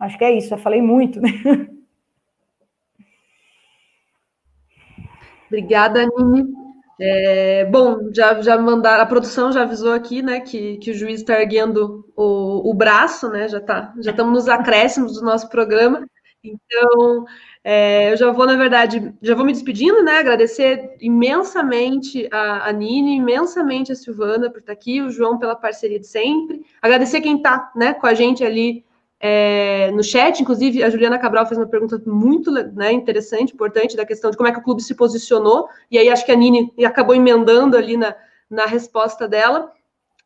Acho que é isso, eu falei muito, né? [laughs] Obrigada, Nini. É, bom, já, já mandaram, a produção já avisou aqui, né, que, que o juiz está erguendo o, o braço, né, já tá, já estamos nos acréscimos do nosso programa, então é, eu já vou, na verdade, já vou me despedindo, né, agradecer imensamente a, a Nini, imensamente a Silvana por estar aqui, o João pela parceria de sempre, agradecer quem está, né, com a gente ali é, no chat, inclusive, a Juliana Cabral fez uma pergunta muito né, interessante, importante, da questão de como é que o clube se posicionou, e aí acho que a Nini acabou emendando ali na, na resposta dela.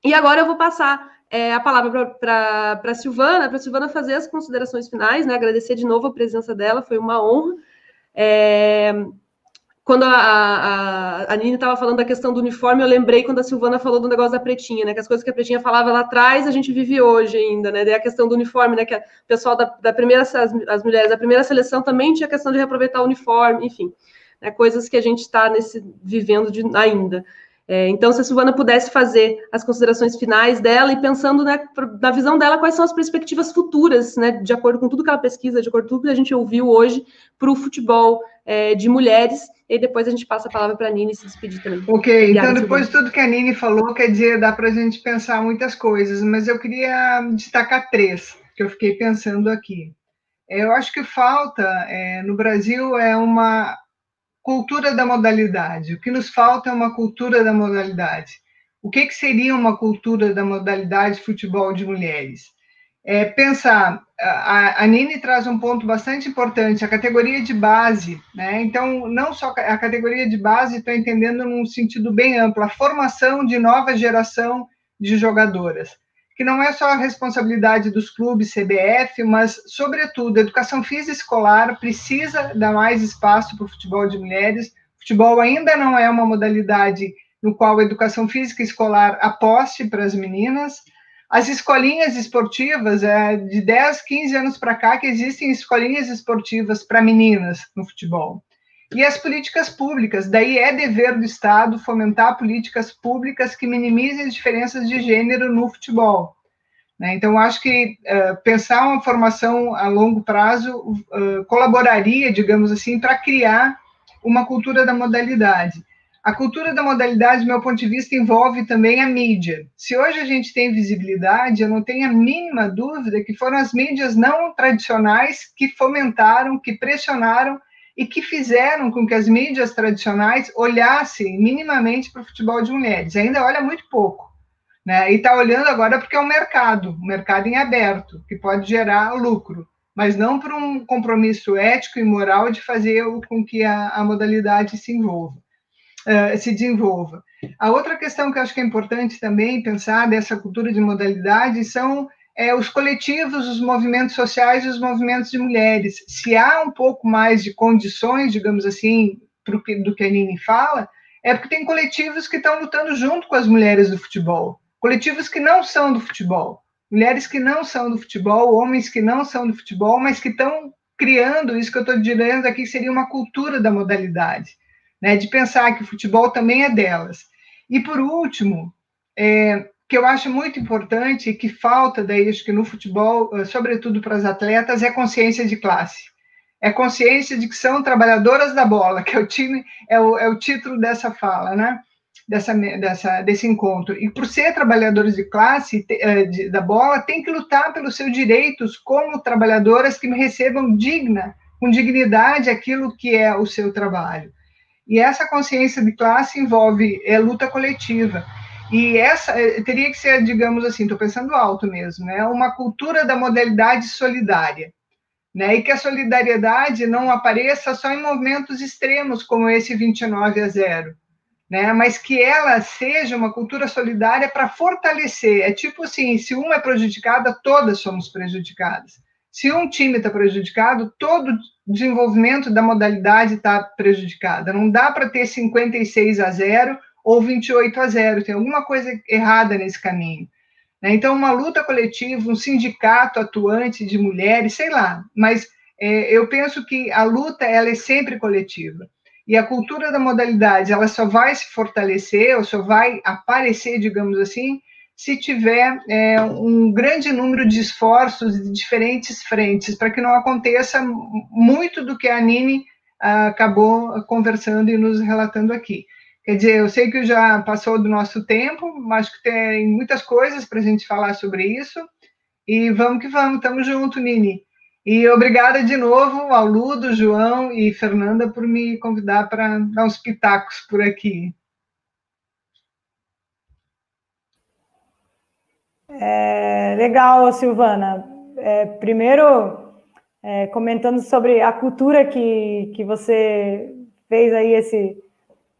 E agora eu vou passar é, a palavra para a Silvana, para a Silvana fazer as considerações finais, né, agradecer de novo a presença dela, foi uma honra. É, quando a, a, a Nini estava falando da questão do uniforme, eu lembrei quando a Silvana falou do negócio da Pretinha, né? Que as coisas que a Pretinha falava lá atrás, a gente vive hoje ainda, né? Daí a questão do uniforme, né? Que o pessoal da, da primeira, as, as, mulheres da primeira seleção também tinha a questão de reaproveitar o uniforme, enfim. Né? Coisas que a gente está vivendo de, ainda. É, então, se a Silvana pudesse fazer as considerações finais dela e pensando né, na visão dela, quais são as perspectivas futuras, né, de acordo com tudo que ela pesquisa, de acordo com tudo que a gente ouviu hoje, para o futebol é, de mulheres, e depois a gente passa a palavra para a Nini se despedir também. Ok, Obrigada, então depois de tudo que a Nini falou, quer dizer, dá para a gente pensar muitas coisas, mas eu queria destacar três que eu fiquei pensando aqui. Eu acho que falta é, no Brasil é uma cultura da modalidade. O que nos falta é uma cultura da modalidade. O que, que seria uma cultura da modalidade futebol de mulheres? É pensar, a, a Nini traz um ponto bastante importante, a categoria de base, né? Então, não só a categoria de base, estou entendendo num sentido bem amplo, a formação de nova geração de jogadoras que não é só a responsabilidade dos clubes CBF, mas, sobretudo, a educação física escolar precisa dar mais espaço para o futebol de mulheres. O futebol ainda não é uma modalidade no qual a educação física escolar aposte para as meninas. As escolinhas esportivas, é de 10, 15 anos para cá que existem escolinhas esportivas para meninas no futebol. E as políticas públicas, daí é dever do Estado fomentar políticas públicas que minimizem as diferenças de gênero no futebol. Né? Então, acho que uh, pensar uma formação a longo prazo uh, colaboraria, digamos assim, para criar uma cultura da modalidade. A cultura da modalidade, do meu ponto de vista, envolve também a mídia. Se hoje a gente tem visibilidade, eu não tenho a mínima dúvida que foram as mídias não tradicionais que fomentaram, que pressionaram e que fizeram com que as mídias tradicionais olhassem minimamente para o futebol de mulheres. Ainda olha muito pouco. Né? E está olhando agora porque é um mercado, um mercado em aberto, que pode gerar lucro, mas não por um compromisso ético e moral de fazer com que a, a modalidade se envolva, uh, se desenvolva. A outra questão que eu acho que é importante também pensar dessa cultura de modalidade são é, os coletivos, os movimentos sociais e os movimentos de mulheres. Se há um pouco mais de condições, digamos assim, pro, do que a Nini fala, é porque tem coletivos que estão lutando junto com as mulheres do futebol, coletivos que não são do futebol, mulheres que não são do futebol, homens que não são do futebol, mas que estão criando isso que eu estou dizendo aqui, seria uma cultura da modalidade, né, de pensar que o futebol também é delas. E por último, é, que eu acho muito importante e que falta daí, acho que no futebol, eh, sobretudo para as atletas, é consciência de classe. É consciência de que são trabalhadoras da bola, [laughs] que é o time, é o, é o título dessa fala, né? Dessa, dessa, desse encontro. E por ser trabalhadoras de classe eh, de, da bola, tem que lutar pelos seus direitos como trabalhadoras que recebam digna, com dignidade, aquilo que é o seu trabalho. E essa consciência de classe envolve é, luta coletiva. E essa eh, teria que ser, digamos assim, estou pensando alto mesmo, né? Uma cultura da modalidade solidária, né? E que a solidariedade não apareça só em momentos extremos como esse 29 a 0, né? Mas que ela seja uma cultura solidária para fortalecer. É tipo assim, se uma é prejudicada, todas somos prejudicadas. Se um time está prejudicado, todo desenvolvimento da modalidade está prejudicado. Não dá para ter 56 a 0 ou 28 a 0. Tem alguma coisa errada nesse caminho. Né? Então, uma luta coletiva, um sindicato atuante de mulheres, sei lá, mas é, eu penso que a luta ela é sempre coletiva. E a cultura da modalidade ela só vai se fortalecer, ou só vai aparecer, digamos assim, se tiver é, um grande número de esforços de diferentes frentes, para que não aconteça muito do que a Nini ah, acabou conversando e nos relatando aqui. Quer dizer, eu sei que já passou do nosso tempo, mas que tem muitas coisas para a gente falar sobre isso. E vamos que vamos, estamos juntos, Nini. E obrigada de novo ao Ludo, João e Fernanda por me convidar para dar uns pitacos por aqui. É, legal, Silvana. É, primeiro, é, comentando sobre a cultura que, que você fez aí esse,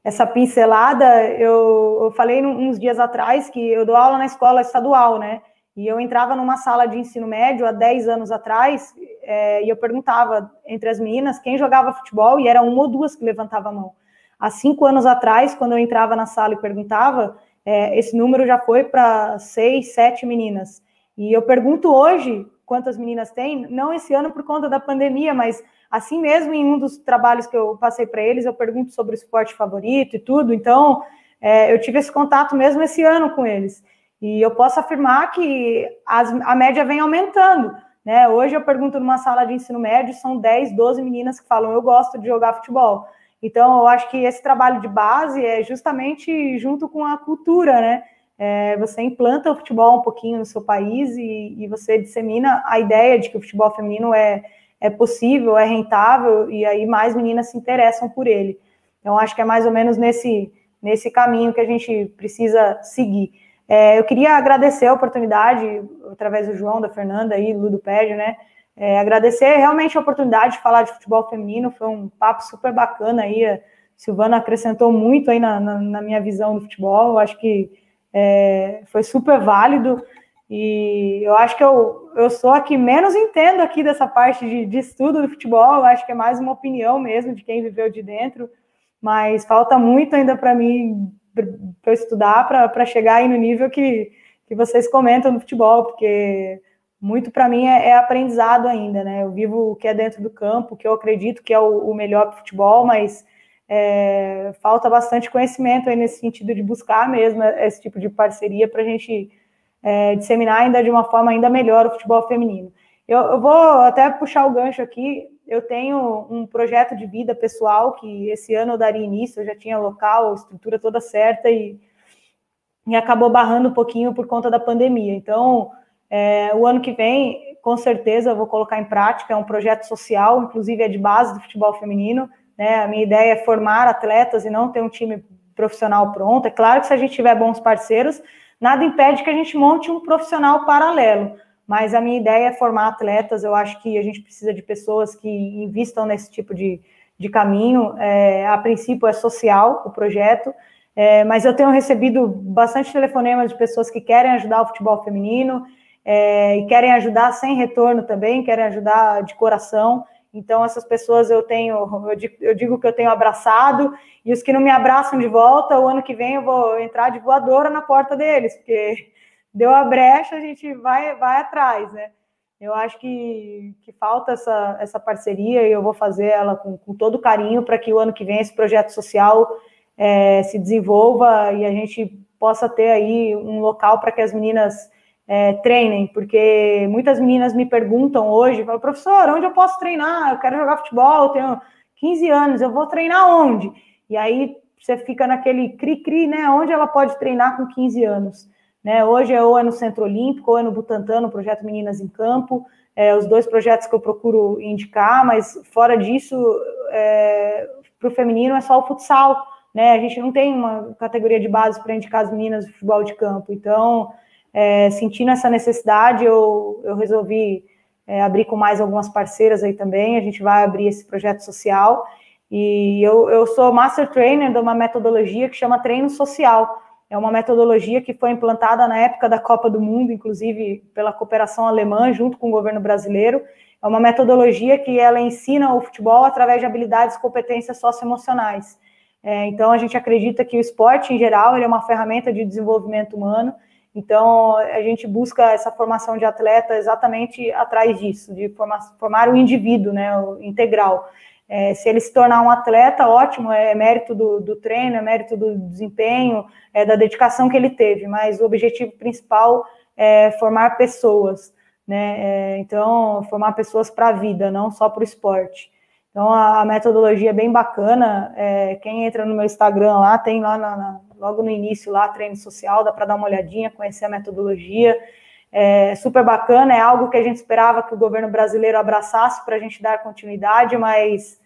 essa pincelada, eu, eu falei uns dias atrás que eu dou aula na escola estadual, né? E eu entrava numa sala de ensino médio há 10 anos atrás é, e eu perguntava entre as meninas quem jogava futebol e era uma ou duas que levantava a mão. Há cinco anos atrás, quando eu entrava na sala e perguntava, é, esse número já foi para seis, sete meninas. E eu pergunto hoje quantas meninas tem, não esse ano por conta da pandemia, mas Assim mesmo, em um dos trabalhos que eu passei para eles, eu pergunto sobre o esporte favorito e tudo. Então, é, eu tive esse contato mesmo esse ano com eles. E eu posso afirmar que as, a média vem aumentando. Né? Hoje eu pergunto numa sala de ensino médio, são 10, 12 meninas que falam, eu gosto de jogar futebol. Então, eu acho que esse trabalho de base é justamente junto com a cultura, né? É, você implanta o futebol um pouquinho no seu país e, e, você dissemina a ideia de que o futebol feminino é, é possível, é rentável, e aí mais meninas se interessam por ele. Então, acho que é mais ou menos nesse, nesse caminho que a gente precisa seguir. É, eu queria agradecer a oportunidade, através do João, da Fernanda e do Ludopédio, né? É, agradecer realmente a oportunidade de falar de futebol feminino, foi um papo super bacana aí. A Silvana acrescentou muito aí na, na, na minha visão do futebol, eu acho que é, foi super válido. E eu acho que eu, eu sou a que menos entendo aqui dessa parte de, de estudo do futebol, eu acho que é mais uma opinião mesmo de quem viveu de dentro, mas falta muito ainda para mim para estudar para chegar aí no nível que, que vocês comentam no futebol, porque muito para mim é, é, aprendizado ainda, né? Eu vivo o que é dentro do campo, que eu acredito que é o, o melhor para futebol, mas é, falta bastante conhecimento aí nesse sentido de buscar mesmo esse tipo de parceria para a gente é, disseminar ainda de uma forma ainda melhor o futebol feminino. Eu, eu, vou até puxar o gancho aqui. Eu tenho um projeto de vida pessoal que esse ano eu daria início, eu já tinha local, estrutura toda certa e, e acabou barrando um pouquinho por conta da pandemia. Então, é, o ano que vem, com certeza, eu vou colocar em prática. É um projeto social, inclusive é de base do futebol feminino. Né? A minha ideia é formar atletas e não ter um time profissional pronto. É claro que se a gente tiver bons parceiros, Nada impede que a gente monte um profissional paralelo, mas a minha ideia é formar atletas. Eu acho que a gente precisa de pessoas que investam nesse tipo de, de caminho. É, a princípio é social o projeto, é, mas eu tenho recebido bastante telefonemas de pessoas que querem ajudar o futebol feminino é, e querem ajudar sem retorno também, querem ajudar de coração. Então, essas pessoas eu tenho, eu digo que eu tenho abraçado, e os que não me abraçam de volta, o ano que vem eu vou entrar de voadora na porta deles, porque [laughs] deu a brecha, a gente vai, vai atrás, né? Eu acho que, que falta essa, essa parceria e eu vou fazer ela com, com todo carinho para que o ano que vem esse projeto social é, se desenvolva e a gente possa ter aí um local para que as meninas é, treinem, porque muitas meninas me perguntam hoje, falam, professor, onde eu posso treinar? Eu quero jogar futebol, eu tenho 15 anos, eu vou treinar onde? E aí você fica naquele cri-cri, né? Onde ela pode treinar com 15 anos? Né? Hoje é ou é no Centro Olímpico, ou é no Butantã, no projeto Meninas em Campo, é, os dois projetos que eu procuro indicar, mas fora disso, é, para o feminino é só o futsal, né? A gente não tem uma categoria de base para indicar as meninas do futebol de campo, então é, sentindo essa necessidade, eu, eu resolvi é, abrir com mais algumas parceiras aí também. A gente vai abrir esse projeto social. E eu, eu sou master trainer de uma metodologia que chama treino social. É uma metodologia que foi implantada na época da Copa do Mundo, inclusive pela cooperação alemã, junto com o governo brasileiro. É uma metodologia que ela ensina o futebol através de habilidades e competências socioemocionais. É, então, a gente acredita que o esporte, em geral, é uma ferramenta de desenvolvimento humano então, a gente busca essa formação de atleta exatamente atrás disso, de formar, formar o indivíduo, né, integral. É, se ele se tornar um atleta, ótimo, é mérito do, do treino, é mérito do desempenho, é da dedicação que ele teve, mas o objetivo principal é formar pessoas, né? É, então, formar pessoas para a vida, não só para o esporte. Então, a, a, metodologia é bem bacana. É, quem entra no meu Instagram lá, tem lá na, na, logo no início lá treino social, dá para dar uma olhadinha, conhecer a metodologia. É super bacana, é algo que a gente esperava que o governo brasileiro abraçasse para a gente dar continuidade, mas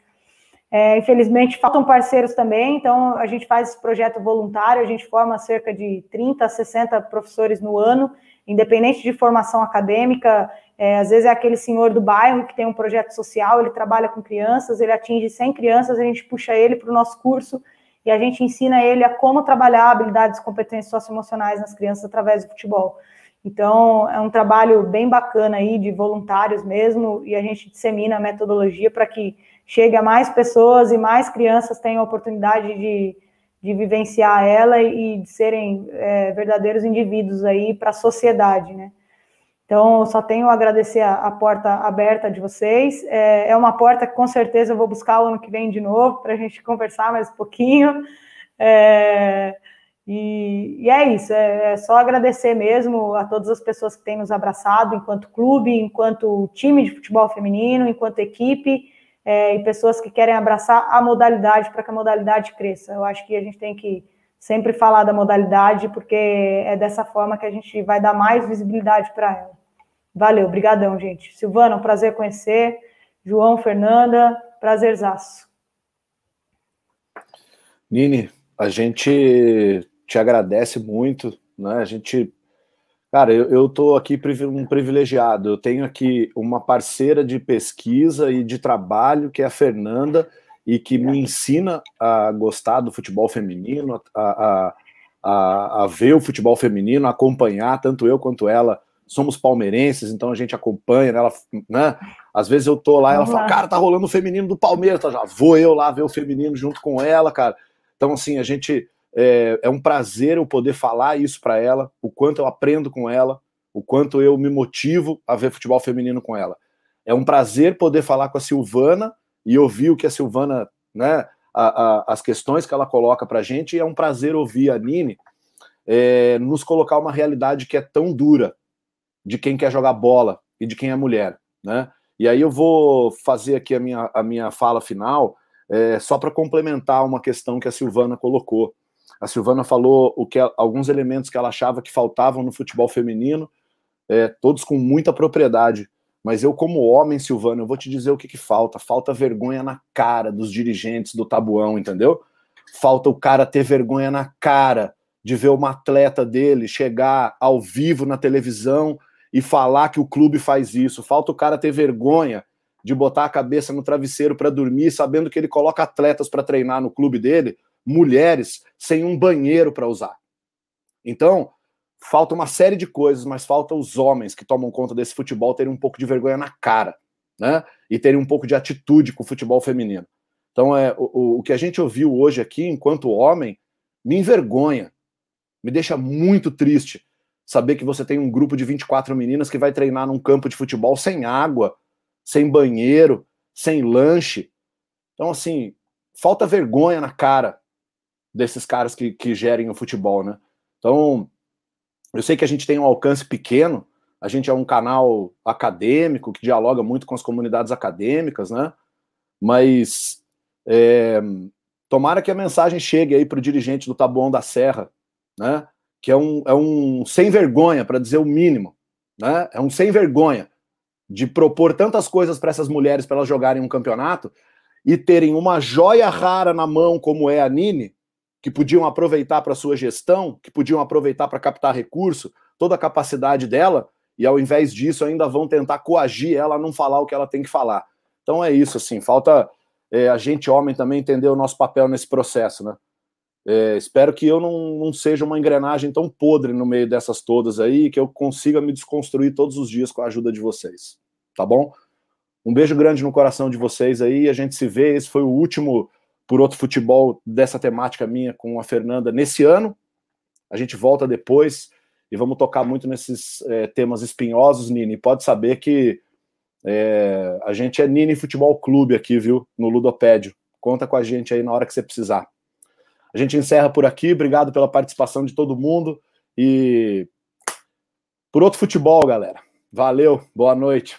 é, infelizmente faltam parceiros também, então a gente faz esse projeto voluntário, a gente forma cerca de 30 a 60 professores no ano, independente de formação acadêmica, é, às vezes é aquele senhor do bairro que tem um projeto social, ele trabalha com crianças, ele atinge 100 crianças, a gente puxa ele para o nosso curso e a gente ensina ele a como trabalhar habilidades e competências socioemocionais nas crianças através do futebol. Então, é um trabalho bem bacana aí de voluntários mesmo, e a gente dissemina a metodologia para que chegue a mais pessoas e mais crianças tenham a oportunidade de, de vivenciar ela e de serem é, verdadeiros indivíduos aí para a sociedade, né? Então, só tenho a agradecer a, a porta aberta de vocês. É, é, uma porta que com certeza eu vou buscar o ano que vem de novo para a gente [laughs] conversar mais um pouquinho. É, e, e, é isso, é, é, só agradecer mesmo a todas as pessoas que têm nos abraçado enquanto clube, enquanto time de futebol feminino, enquanto equipe, é, e pessoas que querem abraçar a modalidade para que a modalidade cresça. Eu acho que a gente tem que sempre falar da modalidade, porque é dessa forma que a gente vai dar mais visibilidade para ela. Valeu, brigadão, gente. Silvana, um prazer conhecer. João, Fernanda, prazerzaço. Nini, a gente te agradece muito, né? A gente, cara, eu, eu tô aqui um privilegiado. Eu tenho aqui uma parceira de pesquisa e de trabalho, que é a Fernanda, e que me ensina a gostar do futebol feminino, a, a, a, a ver o futebol feminino, acompanhar, tanto eu quanto ela somos palmeirenses, então a gente acompanha, né? ela, né? Às vezes eu tô lá, ela fala, cara, tá rolando o feminino do Palmeiras, tá, já vou eu lá ver o feminino junto com ela, cara. Então, assim, a gente é, é um prazer eu poder falar isso para ela, o quanto eu aprendo com ela, o quanto eu me motivo a ver futebol feminino com ela. É um prazer poder falar com a Silvana e ouvir o que a Silvana, né, a, a, as questões que ela coloca pra gente, e é um prazer ouvir a Nini é, nos colocar uma realidade que é tão dura, de quem quer jogar bola e de quem é mulher, né? E aí eu vou fazer aqui a minha, a minha fala final, é, só para complementar uma questão que a Silvana colocou. A Silvana falou o que alguns elementos que ela achava que faltavam no futebol feminino, é, todos com muita propriedade. Mas eu, como homem, Silvana, eu vou te dizer o que, que falta. Falta vergonha na cara dos dirigentes do tabuão, entendeu? Falta o cara ter vergonha na cara de ver uma atleta dele chegar ao vivo na televisão e falar que o clube faz isso. Falta o cara ter vergonha de botar a cabeça no travesseiro para dormir, sabendo que ele coloca atletas para treinar no clube dele, mulheres, sem um banheiro para usar. Então, falta uma série de coisas, mas falta os homens que tomam conta desse futebol terem um pouco de vergonha na cara né? E terem um pouco de atitude com o futebol feminino. Então, é, o, o que a gente ouviu hoje aqui, enquanto homem, me envergonha, me deixa muito triste saber que você tem um grupo de 24 meninas que vai treinar num campo de futebol sem água, sem banheiro, sem lanche. Então, assim, falta vergonha na cara desses caras que, que gerem o futebol, né? Então, eu sei que a gente tem um alcance pequeno, a gente é um canal acadêmico que dialoga muito com as comunidades acadêmicas, né? Mas é, tomara que a mensagem chegue aí para o dirigente do Taboão da Serra, né? Que é um, é um sem vergonha, para dizer o mínimo, né? É um sem vergonha de propor tantas coisas para essas mulheres para elas jogarem um campeonato e terem uma joia rara na mão como é a Nini, que podiam aproveitar para sua gestão, que podiam aproveitar para captar recurso, toda a capacidade dela, e ao invés disso ainda vão tentar coagir ela a não falar o que ela tem que falar. Então é isso, assim, falta é, a gente, homem, também entender o nosso papel nesse processo, né? É, espero que eu não, não seja uma engrenagem tão podre no meio dessas todas aí, que eu consiga me desconstruir todos os dias com a ajuda de vocês, tá bom? Um beijo grande no coração de vocês aí, a gente se vê, esse foi o último por outro futebol dessa temática minha com a Fernanda nesse ano. A gente volta depois e vamos tocar muito nesses é, temas espinhosos, Nini. Pode saber que é, a gente é Nini Futebol Clube aqui, viu? No Ludopédio. Conta com a gente aí na hora que você precisar. A gente encerra por aqui. Obrigado pela participação de todo mundo. E por outro futebol, galera. Valeu, boa noite.